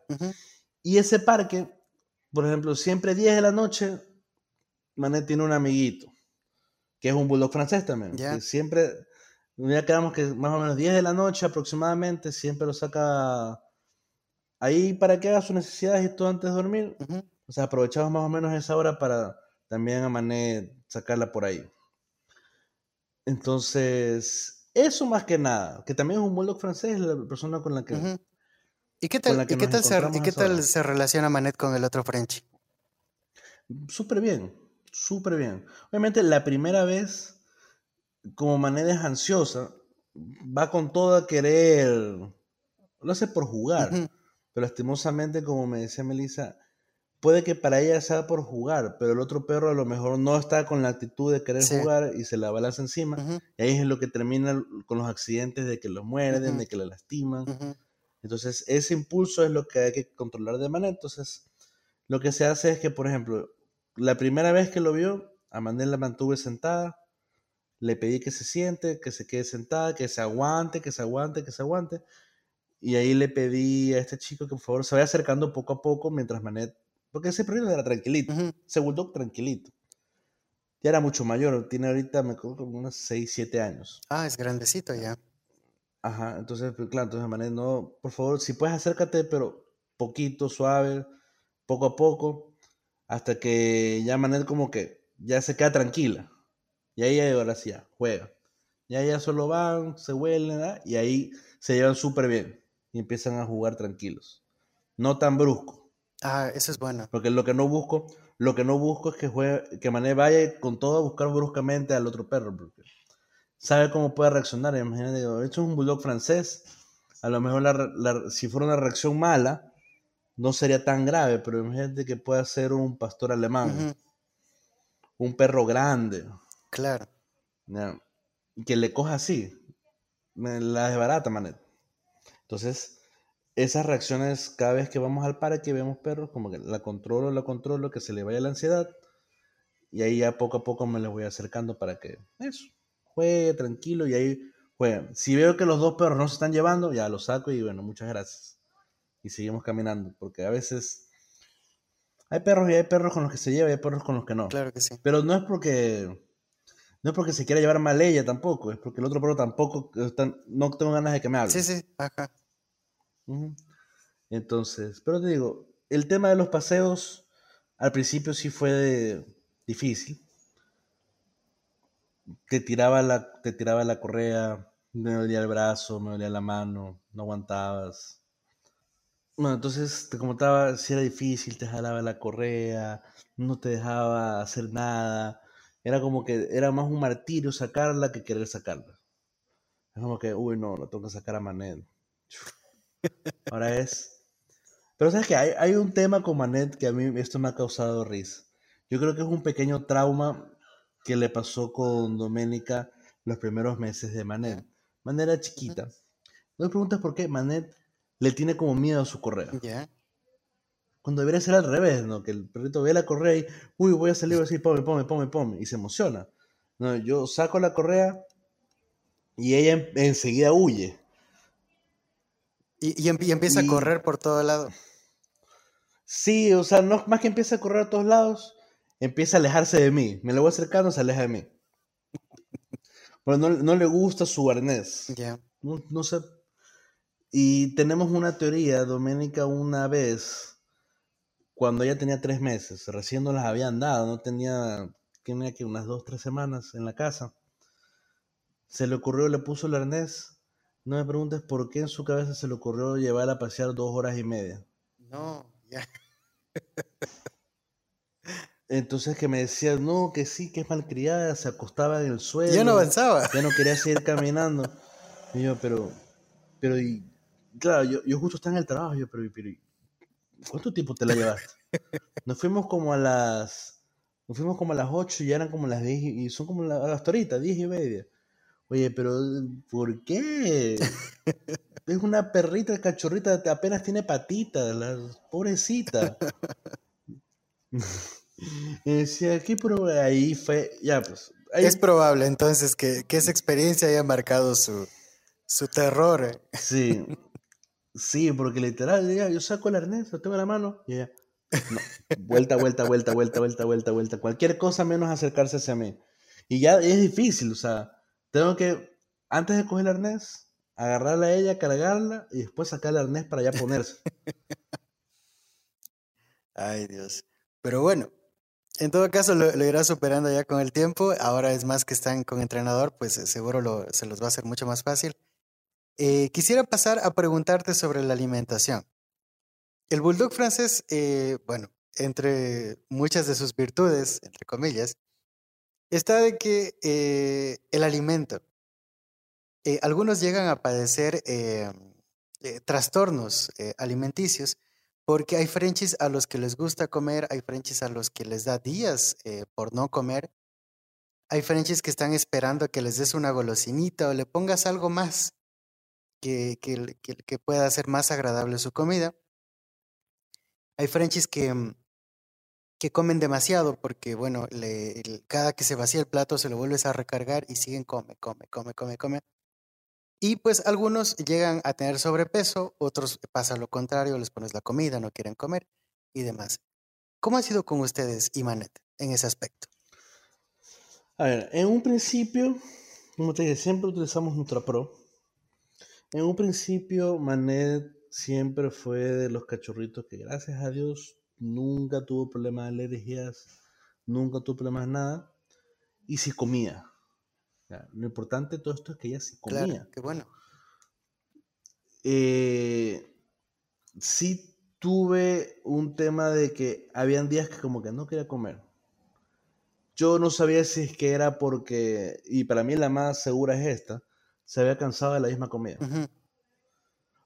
Y ese parque, por ejemplo, siempre 10 de la noche, Manet tiene un amiguito que es un bulldog francés también. Que siempre, ya quedamos que más o menos 10 de la noche aproximadamente, siempre lo saca ahí para que haga sus necesidades y todo antes de dormir. O sea, aprovechamos más o menos esa hora para también a Mané sacarla por ahí. Entonces, eso más que nada, que también es un bulldog francés, la persona con la que... ¿Y qué tal, ¿y qué tal, se, ¿y qué tal se relaciona Manet con el otro French? Súper bien súper bien. Obviamente la primera vez, como manera es ansiosa, va con todo a querer, lo hace por jugar, pero lastimosamente, como me decía Melissa, puede que para ella sea por jugar, pero el otro perro a lo mejor no está con la actitud de querer jugar y se la balanza encima, y ahí es lo que termina con los accidentes de que lo muerden, de que la lastiman. Entonces, ese impulso es lo que hay que controlar de manera. Entonces, lo que se hace es que, por ejemplo, la primera vez que lo vio, a Manel la mantuve sentada, le pedí que se siente, que se quede sentada, que se aguante, que se aguante, que se aguante. Y ahí le pedí a este chico que por favor se vaya acercando poco a poco mientras Manet, porque ese perrito era tranquilito, se volvió tranquilito. Ya era mucho mayor, tiene ahorita, me acuerdo, como unos 6, 7 años. Ah, es grandecito ya. Ajá, entonces, pues, claro, entonces Manet, no, por favor, si puedes acércate, pero poquito, suave, poco a poco hasta que ya Manel como que ya se queda tranquila. Y ahí ahora sí ya, juega. Ya ya solo van, se huelen, y ahí se llevan súper bien. Y empiezan a jugar tranquilos. No tan brusco. Ah, eso es bueno. Porque lo que no busco, lo que no busco es que juegue, que Mané vaya con todo a buscar bruscamente al otro perro. Porque sabe cómo puede reaccionar. Imagínate, esto es un bulldog francés. A lo mejor si fuera una reacción mala, no sería tan grave, pero imagínate que pueda ser un pastor alemán, un perro grande. Claro. que le coja así, me la desbarata, manet. Entonces, esas reacciones cada vez que vamos al parque vemos perros, como que la controlo, la controlo, que se le vaya la ansiedad. Y ahí ya poco a poco me les voy acercando para que eso, juegue tranquilo y ahí jueguen. Si veo que los dos perros no se están llevando, ya los saco y bueno, muchas gracias y seguimos caminando, porque a veces hay perros y hay perros con los que se lleva y hay perros con los que no. Claro que sí. Pero no es porque no es porque se quiera llevar mal ella tampoco, es porque el otro perro tampoco no tengo ganas de que me hable. Sí, sí, ajá. Entonces, pero te digo, el tema de los paseos al principio sí fue difícil. Te tiraba la, te tiraba la correa, me dolía el brazo, me dolía la mano, no aguantabas. Bueno, entonces te comentaba, si era difícil, te jalaba la correa, no te dejaba hacer nada. Era como que era más un martirio sacarla que querer sacarla. Es como que, uy, no, lo tengo que sacar a Manet. Ahora es. Pero sabes que hay, hay un tema con Manet que a mí esto me ha causado risa. Yo creo que es un pequeño trauma que le pasó con Doménica los primeros meses de Manet. Manet era chiquita. No me preguntas por qué Manet le tiene como miedo a su correa. Cuando debería ser al revés, ¿no? Que el perrito ve la correa y, uy, voy a salir así, pome, pome, pome, pome, y se emociona. No, yo saco la correa y ella en- enseguida huye. Y, y em- y empieza Y- a correr por todo lado. Sí, o sea, no, más que empieza a correr a todos lados, empieza a alejarse de mí. Me le voy acercando, se aleja de mí. Bueno, no, no le gusta su arnés. Ya. No, no sé. Y tenemos una teoría, Doménica, una vez, cuando ella tenía tres meses, recién no las habían dado, no tenía, tenía que unas dos, tres semanas en la casa. Se le ocurrió, le puso el arnés. No me preguntes por qué en su cabeza se le ocurrió llevarla a pasear dos horas y media. No, ya. Entonces que me decía, no, que sí, que es malcriada, se acostaba en el suelo. Ya no avanzaba. ya no quería seguir caminando. Y yo, pero, pero, y, claro, yo, yo justo estaba en el trabajo, yo, pero, pero, ¿y ¿cuánto tiempo te la llevaste? Nos fuimos como a las, nos fuimos como a las 8 y ya eran como las 10 y son como la- hasta ahorita, 10 y media. Oye, pero, ¿por qué? Es una perrita, cachorrita, apenas tiene patitas, la pobrecita. Y decía, ¿qué pero ahí fue? Ya, pues. ahí- Es probable entonces que, que esa experiencia haya marcado su, su terror. eh. Sí, sí, porque literal, ya, yo saco el arnés, lo tengo en la mano, y ella, no, vuelta, vuelta, vuelta, vuelta, vuelta, vuelta, vuelta, cualquier cosa menos acercarse hacia mí. Y ya es difícil, o sea, tengo que, antes de coger el arnés, agarrarla a ella, cargarla, y después sacar el arnés para ya ponerse. Ay, Dios. Pero bueno, en todo caso lo, irá superando ya con el tiempo. Ahora es más que están con entrenador, pues eh, seguro lo- se los va a hacer mucho más fácil. Eh, quisiera pasar a preguntarte sobre la alimentación. El bulldog francés, eh, bueno, entre muchas de sus virtudes, entre comillas, está de que eh, el alimento, eh, algunos llegan a padecer eh, trastornos alimenticios porque hay Frenchies a los que les gusta comer, hay Frenchies a los que les da días por no comer, hay Frenchies que están esperando que les des una golosinita o le pongas algo más que, que- que pueda hacer más agradable su comida. Hay Frenchies que, mm, que comen demasiado porque, bueno, cada que se vacía el plato se lo vuelves a recargar y siguen come, come, come, come, come. Y pues algunos llegan a tener sobrepeso, otros pasa lo contrario, les pones la comida, no quieren comer y demás. ¿Cómo ha sido con ustedes, Imanet, en ese aspecto? A ver, en un principio, como te dije, siempre utilizamos NutraPro. En un principio, Manet siempre fue de los cachorritos que, gracias a Dios, nunca tuvo problemas de alergias, nunca tuvo problemas de nada, y sí comía. Ya, Lo importante de todo esto es que ella sí comía. Claro, qué bueno. Eh, sí tuve un tema de que habían días que como que no quería comer. Yo no sabía si es que era porque, y para mí la más segura es esta, se había cansado de la misma comida.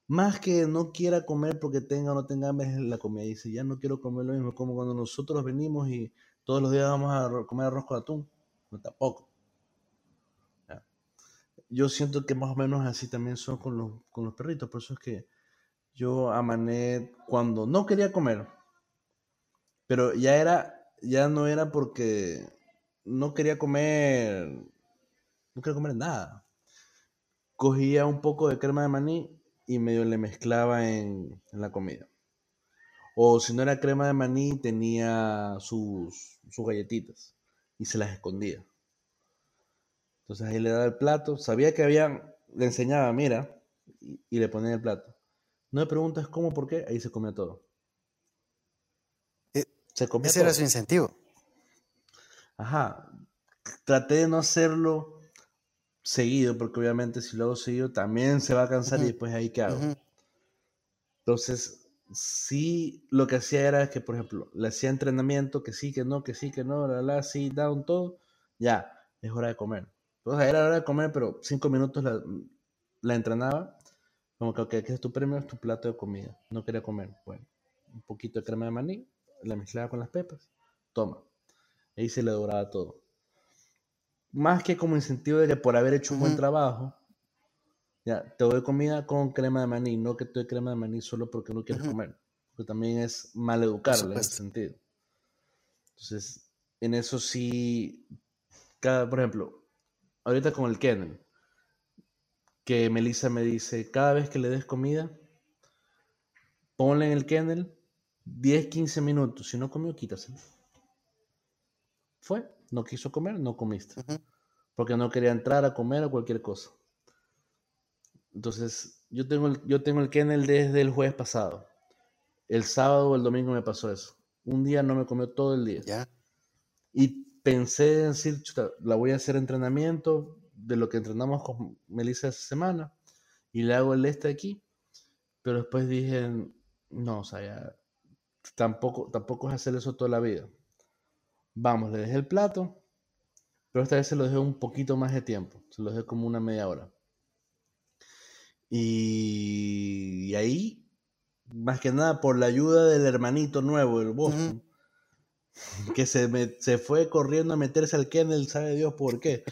Más que no quiera comer porque tenga o no tenga hambre la comida. Dice, ya no quiero comer lo mismo, como cuando nosotros venimos y todos los días vamos a comer arroz con atún. No, tampoco. Ya. Yo siento que más o menos así también son con los, con los perritos. Por eso es que yo a Manet, cuando no quería comer, pero ya era, ya no era porque no quería comer, no quería comer nada. Cogía un poco de crema de maní y medio le mezclaba en, en la comida. O si no era crema de maní, tenía sus, sus galletitas y se las escondía. Entonces ahí le daba el plato, sabía que había, le enseñaba, mira, y, y le ponía el plato. No me preguntas cómo, por qué, ahí se comía todo. Eh, Se comía Ese era su incentivo. Ajá. Traté de no hacerlo seguido, porque obviamente si lo hago seguido también se va a cansar y Ujú, después ahí qué hago. ujú, Entonces, sí, lo que hacía era que, por ejemplo, le hacía entrenamiento, que sí, que no, que sí, que no, la, la, sí, down, todo, ya, es hora de comer. Entonces, era hora de comer, pero cinco minutos la, la entrenaba, Como que, ok, ¿qué es tu premio? Es tu plato de comida. No quería comer. Bueno, un poquito de crema de maní, la mezclaba con las pepas. Toma. Ahí se le doraba todo. Más que como incentivo de que por haber hecho un buen trabajo, ya, te doy comida con crema de maní, no que te doy crema de maní solo porque no quieres comer. Porque también es mal educarla en ese sentido. Entonces, en eso sí, cada, por ejemplo, ahorita con el kennel, que Melissa me dice, cada vez que le des comida, ponle en el kennel 10, 15 minutos. Si no comió, quítaselo. Fue, no quiso comer, no comiste. Porque no quería entrar a comer o cualquier cosa. Entonces, yo tengo el, yo tengo el kennel desde el jueves pasado. El sábado o el domingo me pasó eso. Un día no me comió todo el día. Ya. Y pensé en decir, "Chuta, la voy a hacer entrenamiento de lo que entrenamos con Melissa esa semana y le hago el este aquí. Pero después dije, no, o sea, ya, tampoco, tampoco es hacer eso toda la vida. Vamos, le dejé el plato, pero esta vez se lo dejé un poquito más de tiempo. Se lo dejé como una media hora. Y, y ahí, más que nada, por la ayuda del hermanito nuevo, el Boston, que se, me- se fue corriendo a meterse al kennel, sabe Dios por qué.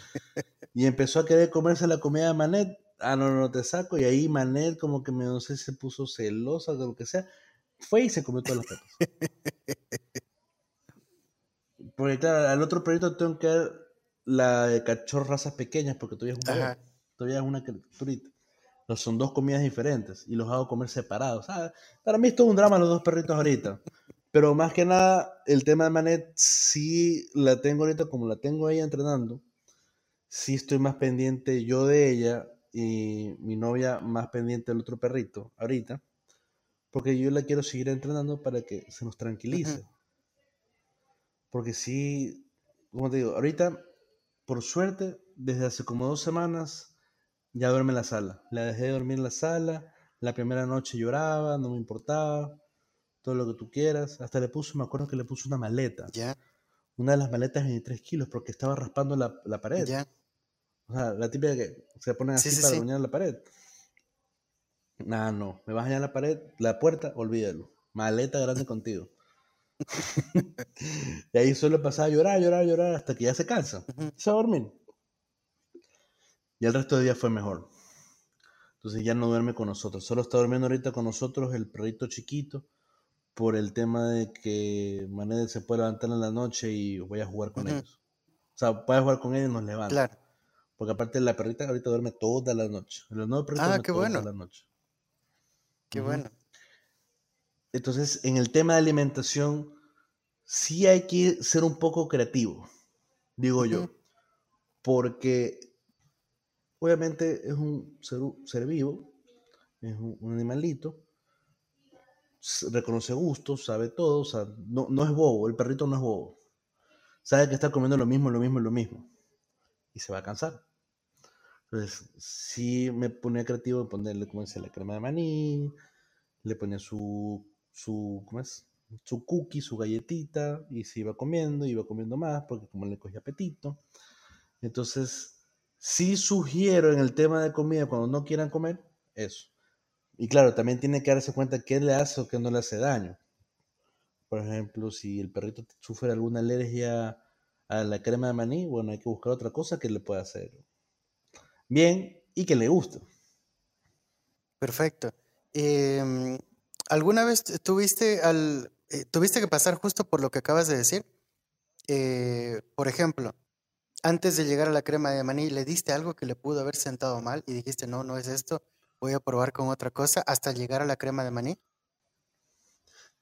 Y empezó a querer comerse la comida de Manet. Ah, no, no, te saco. Y ahí Manet como que me, no sé, se puso celosa de lo que sea. Fue y se comió todas las pepas. Porque claro, al otro perrito tengo que dar la de cachorro razas pequeñas porque todavía es un bebé. Todavía es una criaturita. No, son dos comidas diferentes y los hago comer separados. Ah, para mí es todo un drama los dos perritos ahorita. Pero más que nada, el tema de Manet sí la tengo ahorita como la tengo ella entrenando. Sí estoy más pendiente yo de ella y mi novia más pendiente del otro perrito ahorita. Porque yo la quiero seguir entrenando para que se nos tranquilice. Ujú. Porque sí, como te digo, ahorita, por suerte, desde hace como dos semanas, ya duerme en la sala. La dejé de dormir en la sala. La primera noche lloraba, no me importaba. Todo lo que tú quieras. Hasta le puso, me acuerdo que le puso una maleta. Ya. Una de las maletas de 23 kilos porque estaba raspando la, la pared. Ya. O sea, la típica que se ponen Sí, así sí, para sí. bañar la pared. Nah, no. Me vas a dañar la pared, la puerta, olvídalo. Maleta grande contigo. y ahí solo pasaba a llorar, llorar, llorar hasta que ya se cansa. Se va a dormir. Y el resto del día fue mejor. Entonces ya no duerme con nosotros. Solo está durmiendo ahorita con nosotros el perrito chiquito por el tema de que Manet se puede levantar en la noche y voy a jugar con ellos. O sea, voy a jugar con ellos y nos levanta. Claro. Porque aparte la perrita ahorita duerme toda la noche. El nuevo perrito Ah, duerme qué toda bueno. la noche. Qué bueno. Entonces, en el tema de alimentación, sí hay que ser un poco creativo, digo yo. Porque obviamente es un ser, ser vivo, es un, un animalito, reconoce gustos, sabe todo, o sea, no, no es bobo, el perrito no es bobo. Sabe que está comiendo lo mismo, lo mismo, lo mismo. Y se va a cansar. Entonces, sí me ponía creativo en ponerle, como dice, la crema de maní, le ponía su, su, ¿cómo es? Su cookie, su galletita, y se iba comiendo, iba comiendo más, porque como le cogía apetito. Entonces, sí sugiero en el tema de comida, cuando no quieran comer, eso. Y claro, también tiene que darse cuenta qué le hace o qué no le hace daño. Por ejemplo, si el perrito sufre alguna alergia a la crema de maní, bueno, hay que buscar otra cosa que le pueda hacer bien y que le guste. Perfecto. Em, ¿alguna vez tu- tuviste al eh, tuviste que pasar justo por lo que acabas de decir? Eh, por ejemplo, antes de llegar a la crema de maní, ¿le diste algo que le pudo haber sentado mal y dijiste, no, no es esto, voy a probar con otra cosa hasta llegar a la crema de maní?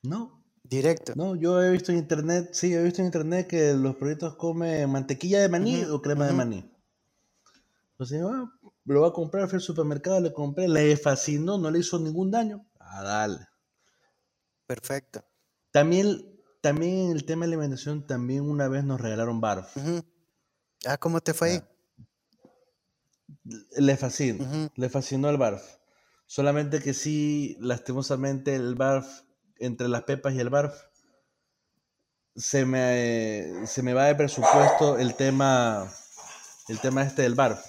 No, Directo. no, yo he visto en internet, sí, he visto en internet que los perritos comen mantequilla de maní o crema de maní. Entonces, ah, lo va a comprar, fui al supermercado, le compré, le fascinó, no le hizo ningún daño. Ah, dale. Perfecto. También, también en el tema de alimentación, también una vez nos regalaron barf. Ah, ¿cómo te fue ahí? Le fascinó, le fascinó el barf. Solamente que sí, lastimosamente, el barf, entre las pepas y el barf, se me, se me va de presupuesto el tema, el tema este del barf.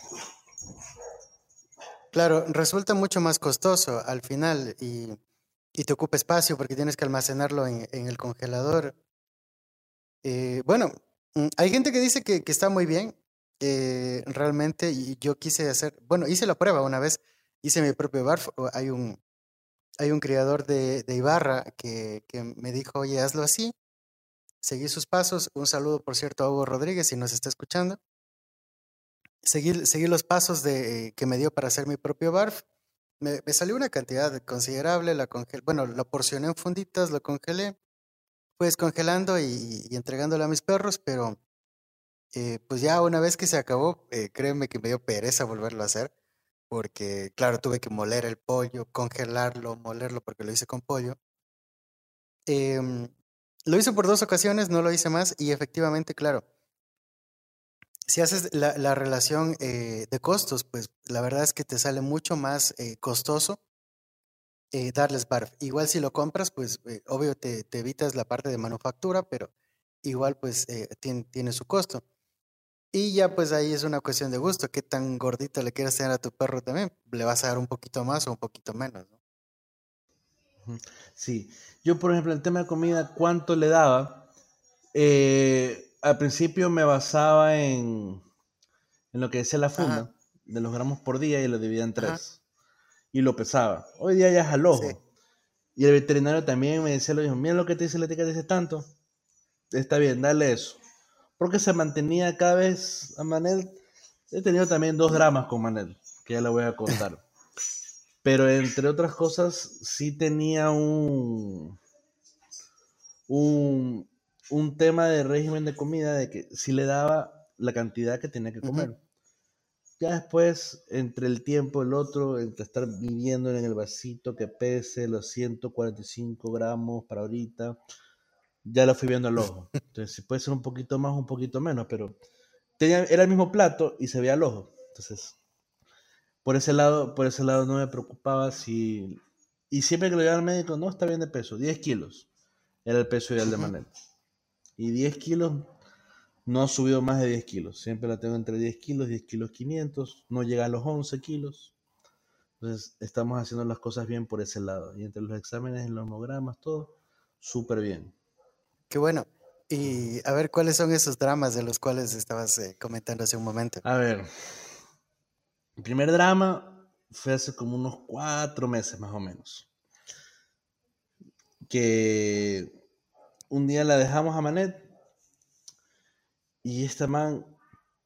Claro, resulta mucho más costoso al final y, y te ocupa espacio porque tienes que almacenarlo en, en el congelador. Eh, bueno, mm, hay gente que dice que, que está muy bien, eh, realmente, y yo quise hacer, bueno, hice la prueba una vez, hice mi propio barf, o hay un, hay un criador de, de Ibarra que, que me dijo, oye, hazlo así, seguí sus pasos, un saludo, por cierto, a Hugo Rodríguez, si nos está escuchando, seguí, seguí los pasos de, que me dio para hacer mi propio barf, me, salió una cantidad considerable, la congelé, bueno, lo porcioné en funditas, lo congelé, pues congelando y, y entregándolo a mis perros, pero eh, pues ya una vez que se acabó, eh, créeme que me dio pereza volverlo a hacer, porque claro, tuve que moler el pollo, congelarlo, molerlo, porque lo hice con pollo. Em, lo hice por dos ocasiones, no lo hice más, y efectivamente, claro, si haces la, la relación eh, de costos, pues la verdad es que te sale mucho más eh, costoso eh, darles barf. Igual si lo compras, pues eh, obvio te, te evitas la parte de manufactura, pero igual pues tiene, su costo. Y ya pues ahí es una cuestión de gusto, qué tan gordito le quieres tener a tu perro también, le vas a dar un poquito más o un poquito menos. Sí, yo por ejemplo, el tema de comida, ¿cuánto le daba? Eh, al principio me basaba en, en lo que decía la Ajá, funda, de los gramos por día y lo dividía en ajá, tres. Y lo pesaba. Hoy día ya es al sí, ojo. Y el veterinario también me decía lo mismo, mira lo que te dice la etiqueta, dice tanto. Está bien, dale eso. Porque se mantenía cada vez a Manel. He tenido también dos dramas con Manel, que ya le voy a contar. Pero entre otras cosas, sí tenía un, un, un tema de régimen de comida de que sí le daba la cantidad que tenía que comer. Ya después, entre el tiempo, el otro, entre estar viviendo en el vasito que pese los 145 gramos para ahorita, ya lo fui viendo al ojo. Entonces, si puede ser un poquito más, un poquito menos, pero tenía, era el mismo plato y se veía al ojo. Entonces, por ese lado, por ese lado no me preocupaba si... Y siempre que lo llevaba al médico, no, está bien de peso, 10 kilos era el peso ideal de ujú. Y 10 kilos no ha subido más de 10 kilos. Siempre la tengo entre 10 kilos, 10 kilos 500. No llega a los 11 kilos. Entonces estamos haciendo las cosas bien por ese lado. Y entre los exámenes, los hemogramas, todo, súper bien. Qué bueno. Y a ver, ¿cuáles son esos dramas de los cuales estabas eh, comentando hace un momento? A ver, el primer drama fue hace como unos cuatro meses más o menos. Que un día la dejamos a Manet y esta man,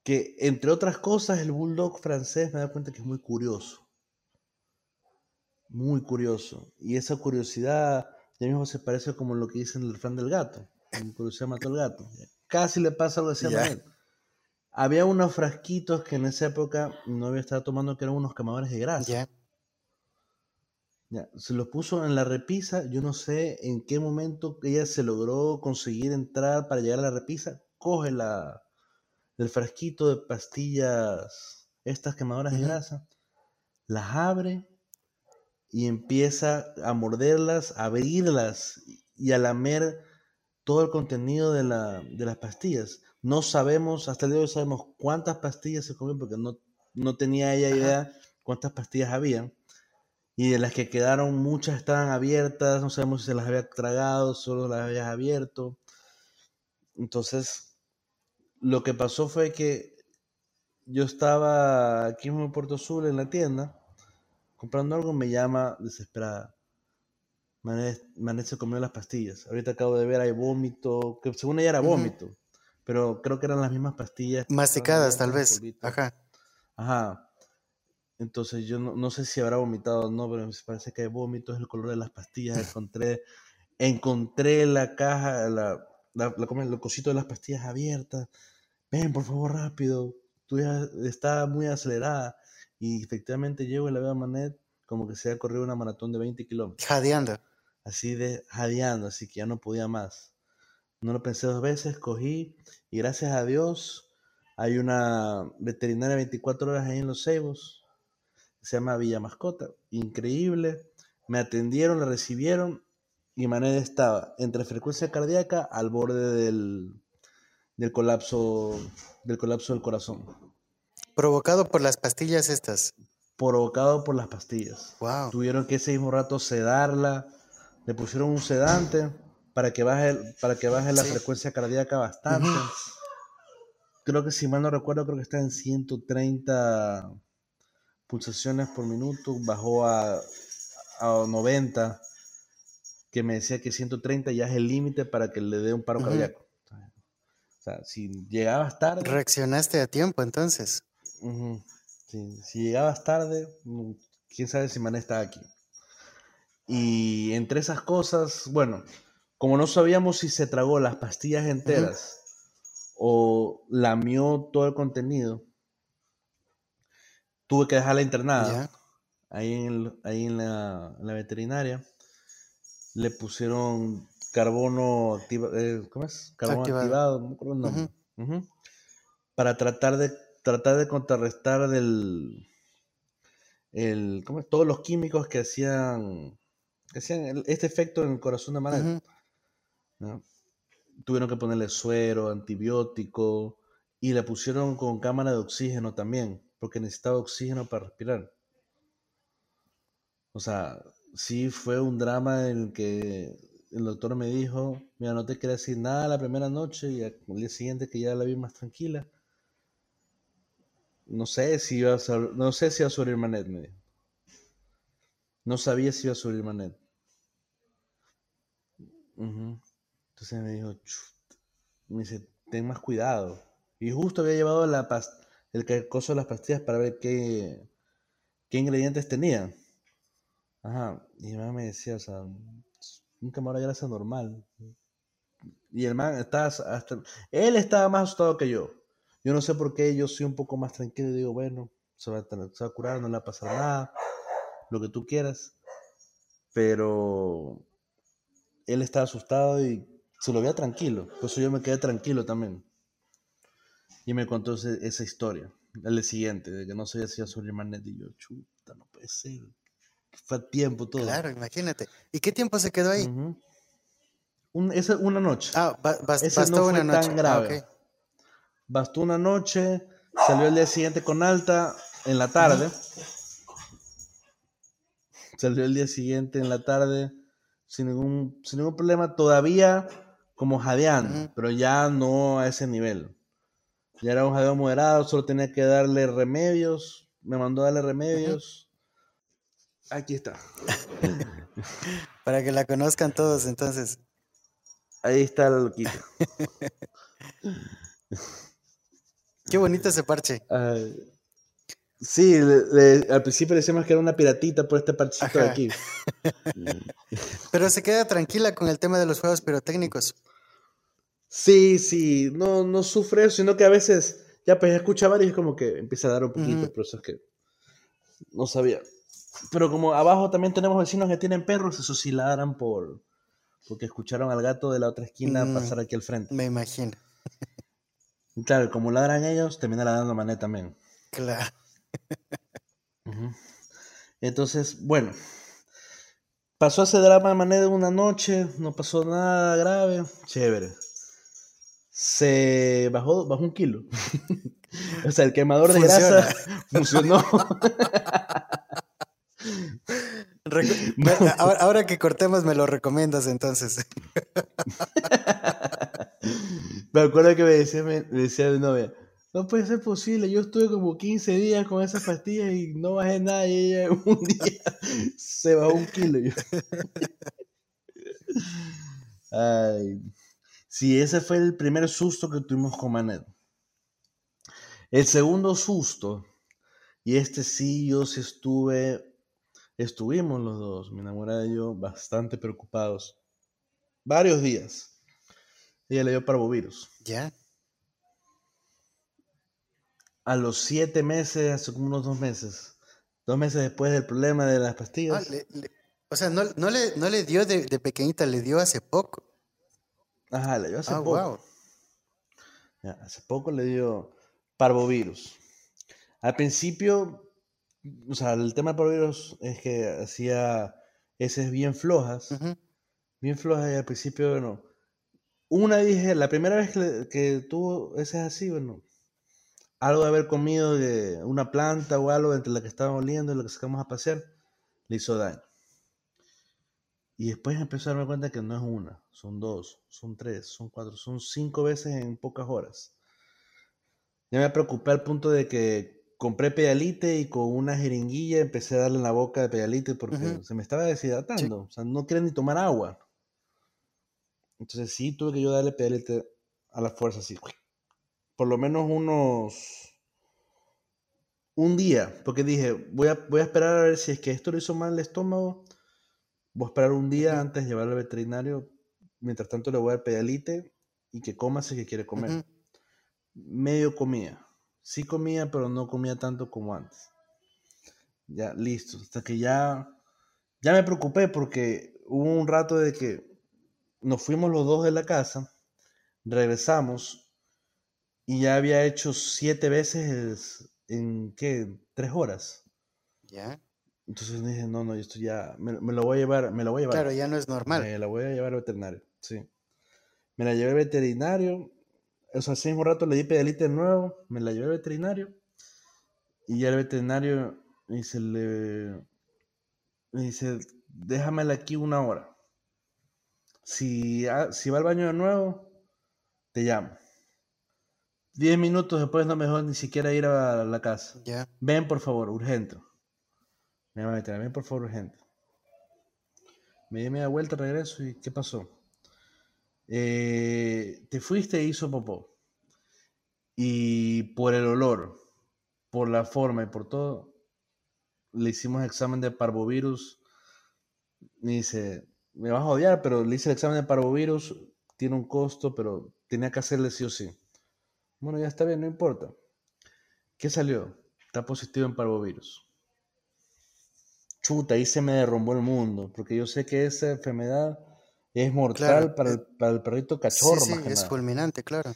que entre otras cosas el bulldog francés me da cuenta que es muy curioso. Muy curioso. Y esa curiosidad ya mismo se parece como lo que dicen el refrán del gato. Mi curiosidad mató al gato. Casi le pasa algo así a Manet. Había unos frasquitos que en esa época mi novia estaba tomando que eran unos quemadores de grasa. Ya, se los puso en la repisa. Yo no sé en qué momento ella se logró conseguir entrar para llegar a la repisa. Coge la, el frasquito de pastillas, estas quemadoras de grasa, las abre y empieza a morderlas, a abrirlas y a lamer todo el contenido de, la, de las pastillas. No sabemos, hasta el día de hoy sabemos cuántas pastillas se comió porque no, no tenía ella Ajá, idea cuántas pastillas había. Y de las que quedaron, muchas estaban abiertas, no sabemos si se las había tragado, solo las había abierto. Entonces, lo que pasó fue que yo estaba aquí en Puerto Sur en la tienda, comprando algo, me llama desesperada. Manet, Manet se comió las pastillas. Ahorita acabo de ver, hay vómito, que según ella era vómito, pero creo que eran las mismas pastillas Masticadas, tal vez. Ajá. Ajá. Entonces yo no, no sé si habrá vomitado o no, pero me parece que hay vómito, es el color de las pastillas. Encontré, encontré la caja, la, la, la, el cosito de las pastillas abiertas. Ven, por favor, rápido. Tú ya está muy acelerada. Y efectivamente llego y la veo a Manet como que se ha corrido una maratón de 20 kilómetros. Jadeando. Así de jadeando, así que ya no podía más. No lo pensé dos veces, cogí y gracias a Dios hay una veterinaria 24 horas ahí en Los Ceibos se llama Villa Mascota. Increíble. Me atendieron, la recibieron y Manet estaba entre frecuencia cardíaca al borde del, del colapso del colapso del corazón. Provocado por las pastillas estas. provocado por las pastillas. Wow. Tuvieron que ese mismo rato sedarla, le pusieron un sedante para que baje, para que baje la Sí. frecuencia cardíaca bastante. Creo que si mal no recuerdo, creo que está en 130 pulsaciones por minuto, bajó a, a 90, que me decía que 130 ya es el límite para que le dé un paro cardíaco. O sea, si llegabas tarde, Reaccionaste a tiempo entonces. Sí, si llegabas tarde, quién sabe si Mané está aquí. Y entre esas cosas, bueno, como no sabíamos si se tragó las pastillas enteras o lamió todo el contenido, tuve que dejarla internada ahí en, el- ahí en la, en la veterinaria. Le pusieron carbono activa- eh, ¿cómo es? Carbono Activado. activado, no el nombre. Ujú. Para tratar de tratar de contrarrestar del el, ¿cómo es? todos los químicos que hacían que hacían el- este efecto en el corazón de. ¿no? Tuvieron que ponerle suero, antibiótico y le pusieron con cámara de oxígeno también, porque necesitaba oxígeno para respirar. O sea, sí fue un drama en el que el doctor me dijo, mira, no te quería decir nada la primera noche y al día siguiente que ya la vi más tranquila. No sé si iba a, no sé si iba a sobrevivir Manet, me dijo. No sabía si iba a sobrevivir Manet. Entonces me dijo, "Chut", me dice, ten más cuidado. Y justo había llevado la el coso de las pastillas para ver qué, qué ingredientes tenían. Ajá. Y mi mamá me decía, o sea, un camarón de grasa normal. Y el man estaba hasta... Él estaba más asustado que yo. Yo no sé por qué yo soy un poco más tranquilo y digo, bueno, se va a, se va a curar, no le va a pasar nada, lo que tú quieras. Pero él estaba asustado y se lo veía tranquilo. Por eso yo me quedé tranquilo también. Y me contó ese- esa historia, el día siguiente, de que no sabía si iba a sobrevivir Manet. Y yo, chuta, no puede ser. Fue a tiempo todo. Claro, imagínate. ¿Y qué tiempo se quedó ahí? Ujú. Un- esa, una noche. Ah, ba- bas- Ese bastó no fue una noche. tan Ah, grave. Bastó una noche, salió el día siguiente con alta en la tarde. Salió el día siguiente en la tarde sin ningún, sin ningún problema, todavía como jadeando, pero ya no a ese nivel. Ya era un jadeo moderado, solo tenía que darle remedios. Me mandó a darle remedios. Aquí está. Para que la conozcan todos, entonces. Ahí está la loquita. Qué bonito ese parche. Sí, le- le- al principio decíamos que era una piratita por este parchito de aquí. Pero se queda tranquila con el tema de los juegos pirotécnicos. Sí, sí, no, no sufre eso, sino que a veces ya pues escucha varios y es como que empieza a dar un poquito, por eso es que no sabía. Pero como abajo también tenemos vecinos que tienen perros, eso sí ladran por porque escucharon al gato de la otra esquina Mm. pasar aquí al frente. Me imagino. Claro, como ladran ellos, termina ladrando Manet también. Claro. Entonces, bueno, pasó ese drama de Manet una noche, no pasó nada grave, chévere. Se bajó, bajó un kilo. o sea, el quemador de Funciona. grasa funcionó. Ahora, ahora que cortemos, me lo recomiendas entonces. me acuerdo que me decía, me decía mi novia, no puede ser posible, yo estuve como 15 días con esas pastillas y no bajé nada y ella un día se bajó un kilo. Ay, sí, ese fue el primer susto que tuvimos con Manet. El segundo susto, y este sí, yo sí estuve, estuvimos los dos, mi enamorada y yo, bastante preocupados. Varios días. Ella le dio parvovirus. ¿Ya? A los siete meses, hace como unos dos meses, dos meses después del problema de las Ah, pastillas, le- le- o sea, no, no le, no le dio de, de pequeñita, le dio hace poco. Ajá, le dio hace ah, poco. wow. Ya, hace poco le dio parvovirus. Al principio, o sea, el tema del parvovirus es que hacía heces bien flojas, bien flojas y al principio, bueno, una dije, la primera vez que, que tuvo heces así, bueno, algo de haber comido de una planta o algo entre la que estábamos oliendo y la que sacamos a pasear, le hizo daño. Y después empezó a darme cuenta que no es una, son dos, son tres, son cuatro, son cinco veces en pocas horas. Ya me preocupé al punto de que compré pedalite y con una jeringuilla empecé a darle en la boca de pedalite porque se me estaba deshidratando. O sea, no quería ni tomar agua. Entonces sí tuve que yo darle pedalite a la fuerza así por lo menos unos un día, porque dije, voy a, voy a esperar a ver si es que esto lo hizo mal el estómago, voy a esperar un día antes de llevarlo al veterinario, mientras tanto le voy a dar pedalite y que coma si que quiere comer. Medio comía, sí comía, pero no comía tanto como antes. Ya, listo, hasta que ya, ya me preocupé porque hubo un rato de que nos fuimos los dos de la casa, regresamos y ya había hecho siete veces en, ¿qué? Tres horas. Ya. Entonces dije, no, no, esto ya, me, lo voy a llevar, me lo voy a llevar. Claro, ya no es normal. Me la voy a llevar al veterinario, sí. Me la llevé al veterinario, o sea, hace un rato le di pedalite de nuevo, me la llevé al veterinario, y ya el veterinario me dice, le, me dice, déjamela aquí una hora. Si, si va al baño de nuevo, te llamo. Diez minutos después no me dejó ni siquiera ir a la casa. Ya. Ven, por favor, urgente. Me va a ven, por favor, urgente. Me di media vuelta, regreso y ¿qué pasó? Eh, te fuiste e hizo popó. Y por el olor, por la forma y por todo, le hicimos examen de parvovirus. Me dice, me vas a odiar, pero le hice el examen de parvovirus, tiene un costo, pero tenía que hacerle sí o sí. Bueno, ya está bien, no importa. ¿Qué salió? Está positivo en parvovirus. Chuta, ahí se me derrumbó el mundo, porque yo sé que esa enfermedad es mortal para, el, para, el, perrito cachorro. Sí, sí, es fulminante, claro.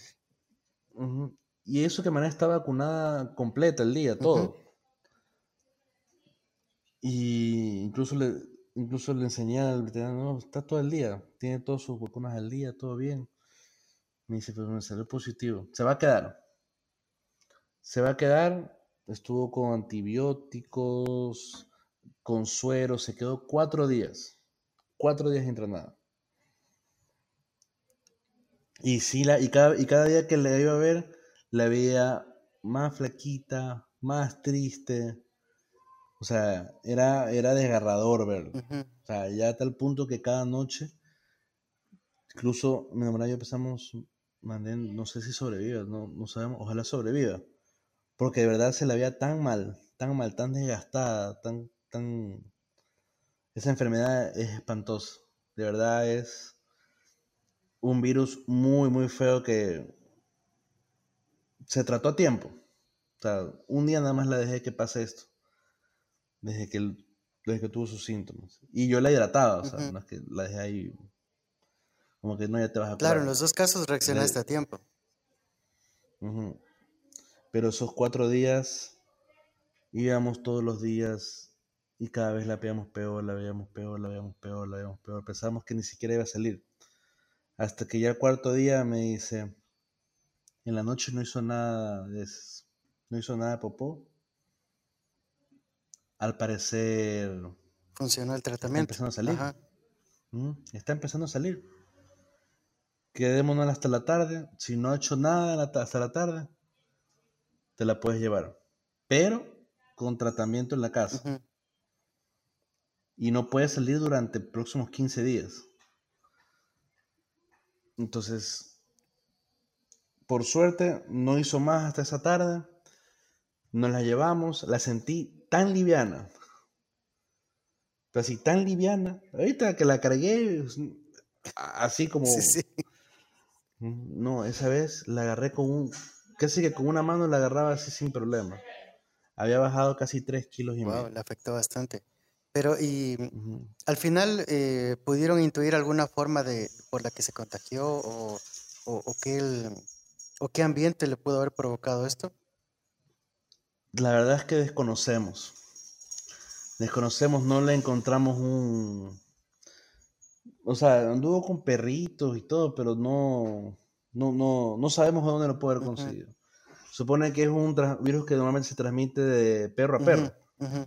Y eso que manera está vacunada completa el día, todo. Y incluso le, incluso le enseñé al veterinario, no, está todo el día, tiene todas sus vacunas al día, todo bien. Me dice, pero me salió positivo. Se va a quedar. Se va a quedar. Estuvo con antibióticos, con suero. Se quedó cuatro días. Cuatro días internada. Y sí, la, y, cada, y cada día que la iba a ver, la veía más flaquita, más triste. O sea, era, era desgarrador verlo. O sea, ya a tal punto que cada noche, incluso mi enamorada y yo empezamos no sé si sobreviva, no, no sabemos, ojalá sobreviva. Porque de verdad se la veía tan mal, tan mal, tan desgastada, tan, tan... Esa enfermedad es espantosa. De verdad es un virus muy, muy feo que se trató a tiempo. O sea, un día nada más la dejé que pase esto. Desde que, desde que tuvo sus síntomas. Y yo la hidrataba, o sea, no es que la dejé ahí como que no, ya te vas a Claro, en los dos casos reaccionaste a tiempo. Pero esos cuatro días íbamos todos los días y cada vez la veíamos peor, la veíamos peor, la veíamos peor, la veíamos peor. Pensábamos que ni siquiera iba a salir. Hasta que ya el cuarto día me dice, en la noche no hizo nada de no hizo nada de popó. Al parecer... Funcionó el tratamiento. Está empezando a salir. Está empezando a salir quedémonos hasta la tarde. Si no ha hecho nada hasta la tarde, te la puedes llevar. Pero con tratamiento en la casa. Y no puedes salir durante los próximos 15 días. Entonces, por suerte, no hizo más hasta esa tarde. Nos la llevamos. La sentí tan liviana. Pero así, tan liviana. Ahorita que la cargué, así como... No, esa vez la agarré con un. Casi que con una mano la agarraba así sin problema. Había bajado casi 3 kilos y wow, le afectó bastante. Pero, ¿y al final eh, pudieron intuir alguna forma de por la que se contagió o, o, qué o qué ambiente le pudo haber provocado esto? La verdad es que desconocemos. Desconocemos, no le encontramos un, o sea, anduvo con perritos y todo, pero no, no, no, no sabemos de dónde lo puede haber conseguido. Supone que es un virus que normalmente se transmite de perro a perro. Ujú.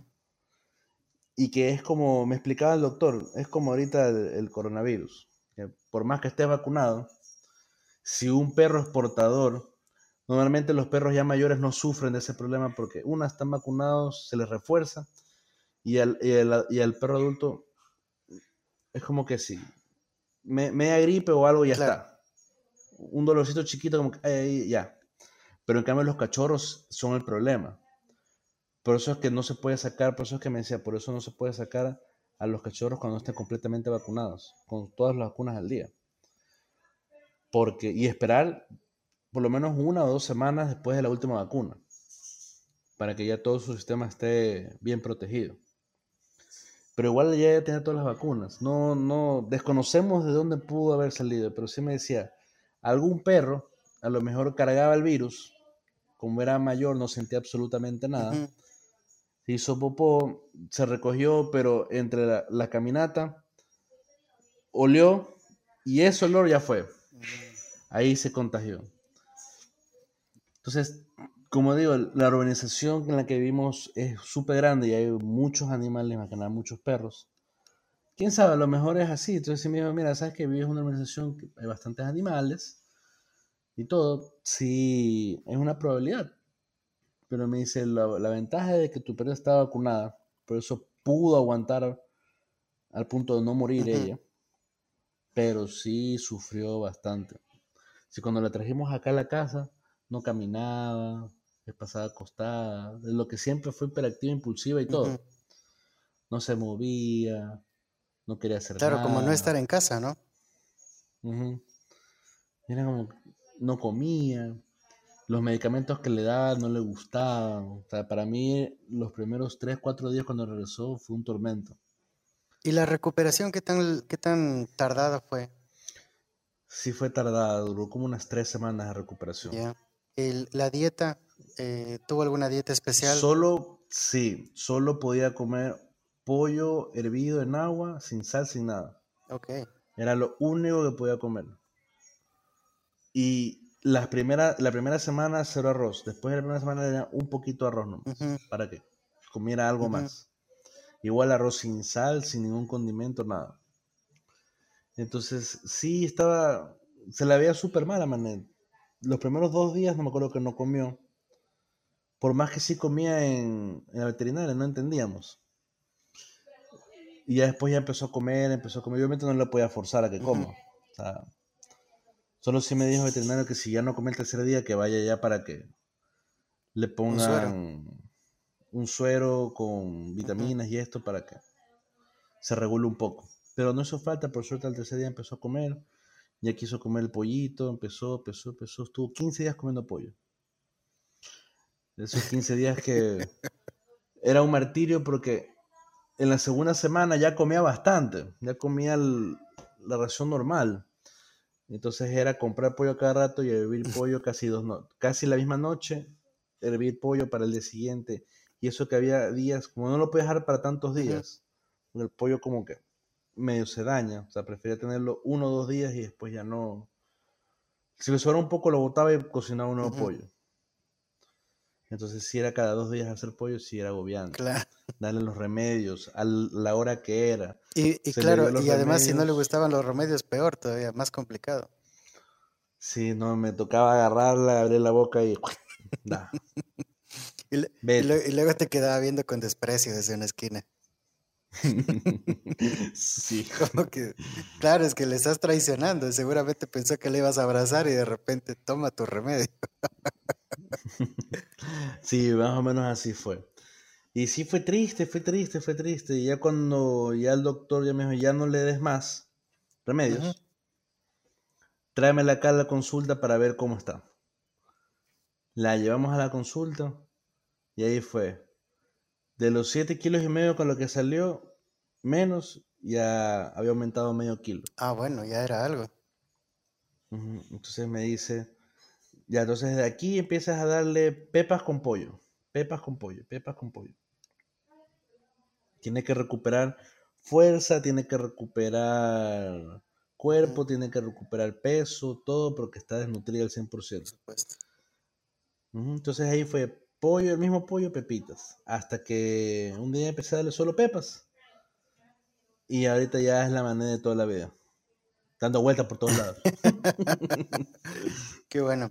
Y que es como, me explicaba el doctor, es como ahorita el, el coronavirus. que por más que estés vacunado, si un perro es portador, normalmente los perros ya mayores no sufren de ese problema porque, una, están vacunados, se les refuerza, y al, y al- y al perro adulto es como que si me, media gripe o algo ya Claro. está. Un dolorcito chiquito como que ay, ay, ya. Pero en cambio los cachorros son el problema. Por eso es que no se puede sacar, por eso es que me decía, por eso no se puede sacar a los cachorros cuando estén completamente vacunados, con todas las vacunas al día. Porque, y esperar por lo menos una o dos semanas después de la última vacuna, para que ya todo su sistema esté bien protegido. Pero igual ya tenía todas las vacunas. No, no, desconocemos de dónde pudo haber salido, pero sí me decía, algún perro a lo mejor cargaba el virus, como era mayor no sentía absolutamente nada. Se hizo popó, se recogió, pero entre la, caminata, olió y ese olor ya fue. Ahí se contagió. Entonces, como digo, la urbanización en la que vivimos es súper grande y hay muchos animales, más que nada muchos perros. Quién sabe, lo mejor es así. Entonces, si me dijo, mira, sabes que vives en una urbanización que hay bastantes animales y todo, sí, es una probabilidad. Pero me dice, la, la ventaja de que tu perra está vacunada, por eso pudo aguantar al punto de no morir ella, pero sí sufrió bastante. Si cuando la trajimos acá a la casa, no caminaba, se pasaba acostada, de lo que siempre fue hiperactiva, impulsiva y todo. No se movía, no quería hacer Claro, como no nada. estar en casa, ¿no? Era como, no comía, los medicamentos que le daban no le gustaban. O sea, para mí los primeros 3, 4 días cuando regresó fue un tormento. ¿Y la recuperación qué tan, qué tan tardada fue? Sí fue tardada, duró como unas 3 semanas de recuperación. El- la dieta, eh, ¿tuvo alguna dieta especial? Solo, sí, solo podía comer pollo hervido en agua, sin sal, sin nada. Ok. Era lo único que podía comer. Y las primeras, la primera semana cero arroz. Después de la primera semana era un poquito de arroz nomás. Para que comiera algo más. Igual arroz sin sal, sin ningún condimento, nada. Entonces, sí estaba. Se la veía súper mal a Manet. Los primeros dos días no me acuerdo que no comió. Por más que sí comía en, en la veterinaria, no entendíamos. Y ya después ya empezó a comer, empezó a comer. Obviamente no le podía forzar a que coma. O sea, solo sí me dijo el veterinario que si ya no come el tercer día, que vaya ya para que le pongan un suero con vitaminas y esto para que se regule un poco. Pero no hizo falta, por suerte al tercer día empezó a comer, ya quiso comer el pollito, empezó, empezó, empezó, estuvo 15 días comiendo pollo. De esos 15 días que era un martirio porque en la segunda semana ya comía bastante, ya comía el- la ración normal. Entonces era comprar pollo cada rato y hervir pollo casi dos no casi la misma noche, hervir pollo para el día siguiente. Y eso que había días, como no lo puedes dejar para tantos días, porque el pollo como que medio se daña. O sea, prefería tenerlo uno o dos días y después ya no. Si le sobraba un poco lo botaba y cocinaba un nuevo pollo. Entonces si era cada dos días hacer pollo, sí era agobiante. Claro. Darle los remedios a la hora que era. Y, y claro, y además si no le gustaban los remedios, peor todavía, más complicado. Sí, no, me tocaba agarrarla, abrir la boca y... Da, Y, le- y vete. lue- y luego te quedaba viendo con desprecio desde una esquina. sí. Como que, claro, es que le estás traicionando. Seguramente pensó que le ibas a abrazar y de repente toma tu remedio. Sí, más o menos así fue. Y sí fue triste, fue triste, fue triste. Y ya cuando ya el doctor ya me dijo, ya no le des más remedios, Ujú. tráemela acá a la consulta para ver cómo está. La llevamos a la consulta y ahí fue. De los 7 kilos y medio con lo que salió, menos, ya había aumentado medio kilo. Ah, bueno, ya era algo. Entonces me dice, ya, entonces de aquí empiezas a darle pepas con pollo, pepas con pollo, pepas con pollo. Tiene que recuperar fuerza, tiene que recuperar cuerpo, tiene que recuperar peso, todo porque está desnutrida al 100%. Por supuesto. Entonces ahí fue pollo, el mismo pollo, pepitas. Hasta que un día empecé a darle solo pepas. Y ahorita ya es la manera de toda la vida. Dando vueltas por todos lados. qué bueno.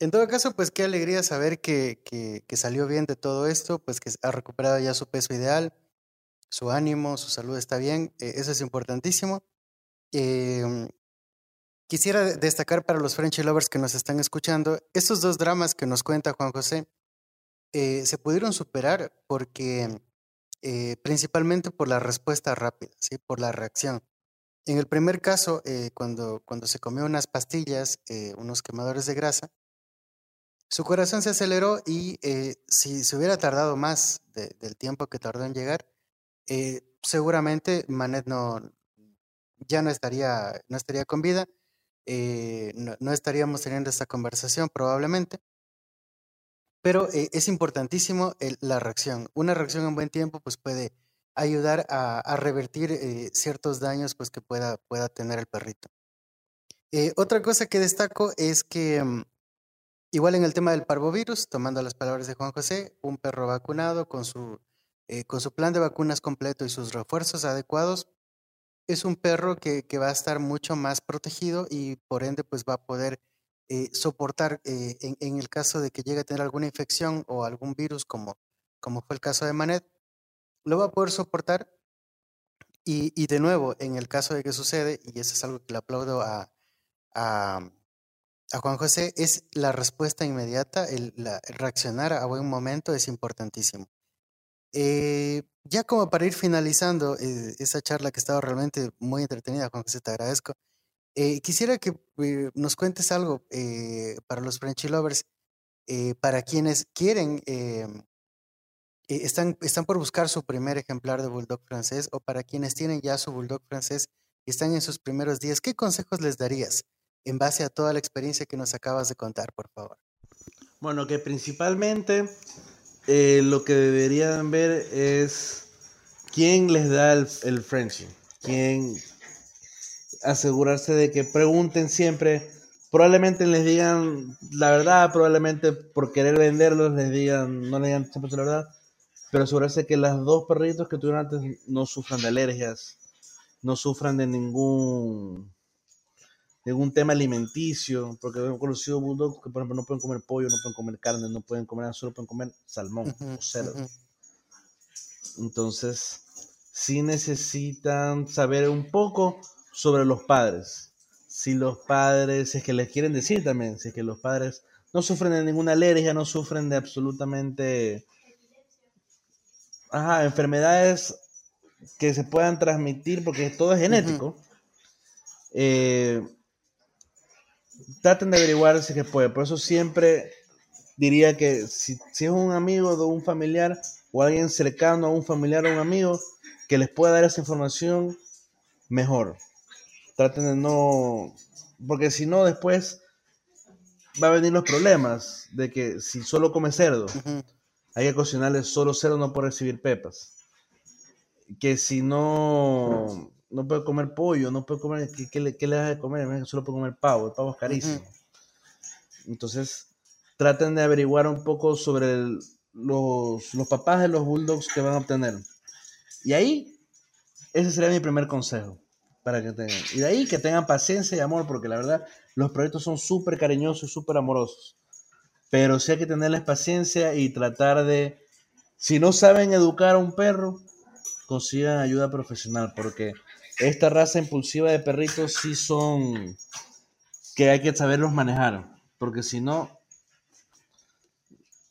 En todo caso, pues qué alegría saber que, que, salió bien de todo esto, pues que ha recuperado ya su peso ideal, su ánimo, su salud está bien, eh, eso es importantísimo. Em, quisiera destacar para los French Lovers que nos están escuchando, estos dos dramas que nos cuenta Juan José eh, se pudieron superar porque eh, principalmente por la respuesta rápida, ¿sí? por la reacción. En el primer caso, cuando, cuando se comió unas pastillas, unos quemadores de grasa, su corazón se aceleró y si se hubiera tardado más del tiempo que tardó en llegar, eh, seguramente Manet no, ya no estaría, no estaría con vida, eh, no, estaríamos teniendo esta conversación probablemente. Pero es importantísimo la reacción. Una reacción en buen tiempo pues puede ayudar a, revertir ciertos daños pues, que pueda, pueda tener el perrito. otra cosa que destaco es que mm, Igual en el tema del parvovirus, tomando las palabras de Juan José, un perro vacunado con su, eh, con su plan de vacunas completo y sus refuerzos adecuados, es un perro que, va a estar mucho más protegido y por ende pues va a poder eh, soportar eh, en, el caso de que llegue a tener alguna infección o algún virus como, como fue el caso de Manet, lo va a poder soportar y, de nuevo, en el caso de que sucede, y eso es algo que le aplaudo a, a Juan José es la respuesta inmediata, el, reaccionar a buen momento es importantísimo. Eh, ya como para ir finalizando eh, esa charla que estaba realmente muy entretenida, Juan José, te agradezco. Eh, quisiera que nos cuentes algo para los Frenchy Lovers, para quienes quieren, están, están por buscar su primer ejemplar de Bulldog francés o para quienes tienen ya su Bulldog francés y están en sus primeros días, ¿qué consejos les darías? en base a toda la experiencia que nos acabas de contar, por favor? Bueno, que principalmente eh, lo que deberían ver es quién les da el, el friendship, quién asegurarse de que pregunten siempre, probablemente les digan la verdad, probablemente por querer venderlos les digan, no le digan siempre la verdad, pero asegurarse que las dos perritos que tuvieron antes no sufran de alergias, no sufran de ningún de un tema alimenticio, porque he conocido bulldogs que, por ejemplo, no pueden comer pollo, no pueden comer carne, no pueden comer solo pueden comer salmón o cerdo. Entonces, sí necesitan saber un poco sobre los padres. Si los padres, si es que les quieren decir también, si es que los padres no sufren de ninguna alergia, no sufren de absolutamente ajá, enfermedades que se puedan transmitir, porque todo es genético. eh, traten de averiguar si que puede. Por eso siempre diría que si, si, es un amigo de un familiar o alguien cercano a un familiar o un amigo que les pueda dar esa información, mejor. Traten de no, porque si no después va a venir los problemas de que si solo come cerdo, hay que cocinarle solo cerdo, no puede recibir pepas. Que si no no puede comer pollo, no puede comer, ¿qué, le, qué le de comer? Solo puede comer pavo, el pavo es carísimo. Entonces, traten de averiguar un poco sobre los, los papás de los bulldogs que van a obtener. Y ahí, ese sería mi primer consejo para que tengan. Y de ahí que tengan paciencia y amor, porque la verdad, los proyectos son súper cariñosos y súper amorosos. Pero sí hay que tenerles paciencia y tratar de, si no saben educar a un perro, consigan ayuda profesional, porque esta raza impulsiva de perritos sí son que hay que saberlos manejar, porque si no,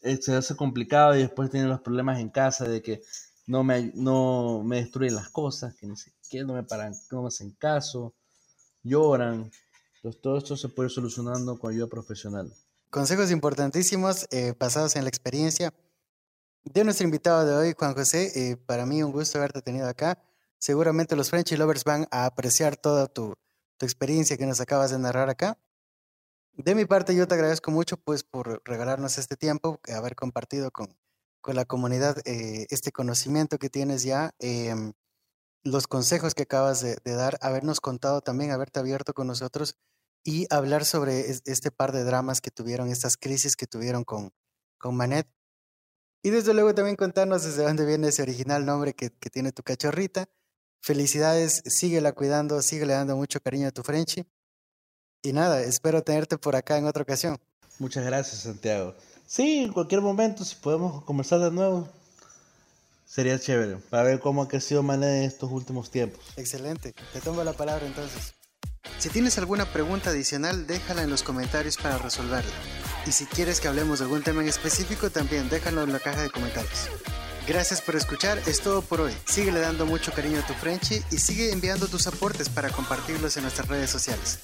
eh, se hace complicado y después tienen los problemas en casa de que no me, no me destruyen las cosas, que ni siquiera no me paran, no me hacen caso, lloran. Entonces todo esto se puede ir solucionando con ayuda profesional. Consejos importantísimos eh, basados en la experiencia de nuestro invitado de hoy, Juan José. Eh, para mí un gusto haberte tenido acá. Seguramente los Frenchy Lovers van a apreciar toda tu, experiencia que nos acabas de narrar acá. De mi parte, yo te agradezco mucho pues por regalarnos este tiempo, haber compartido con, con la comunidad eh, este conocimiento que tienes ya, em, los consejos que acabas de, dar, habernos contado también, haberte abierto con nosotros y hablar sobre este par de dramas que tuvieron, estas crisis que tuvieron con, con Manet. Y desde luego también contarnos desde dónde viene ese original nombre que, que tiene tu cachorrita. Felicidades, síguela cuidando, síguele dando mucho cariño a tu Frenchy. Y nada, espero tenerte por acá en otra ocasión. Muchas gracias, Santiago. Sí, en cualquier momento, si podemos conversar de nuevo, sería chévere, para ver cómo ha crecido Manet en estos últimos tiempos. Excelente, te tomo la palabra entonces. Si tienes alguna pregunta adicional, déjala en los comentarios para resolverla. Y si quieres que hablemos de algún tema en específico, también déjalo en la caja de comentarios. Gracias por escuchar, es todo por hoy. Síguele dando mucho cariño a tu Frenchy y sigue enviando tus aportes para compartirlos en nuestras redes sociales.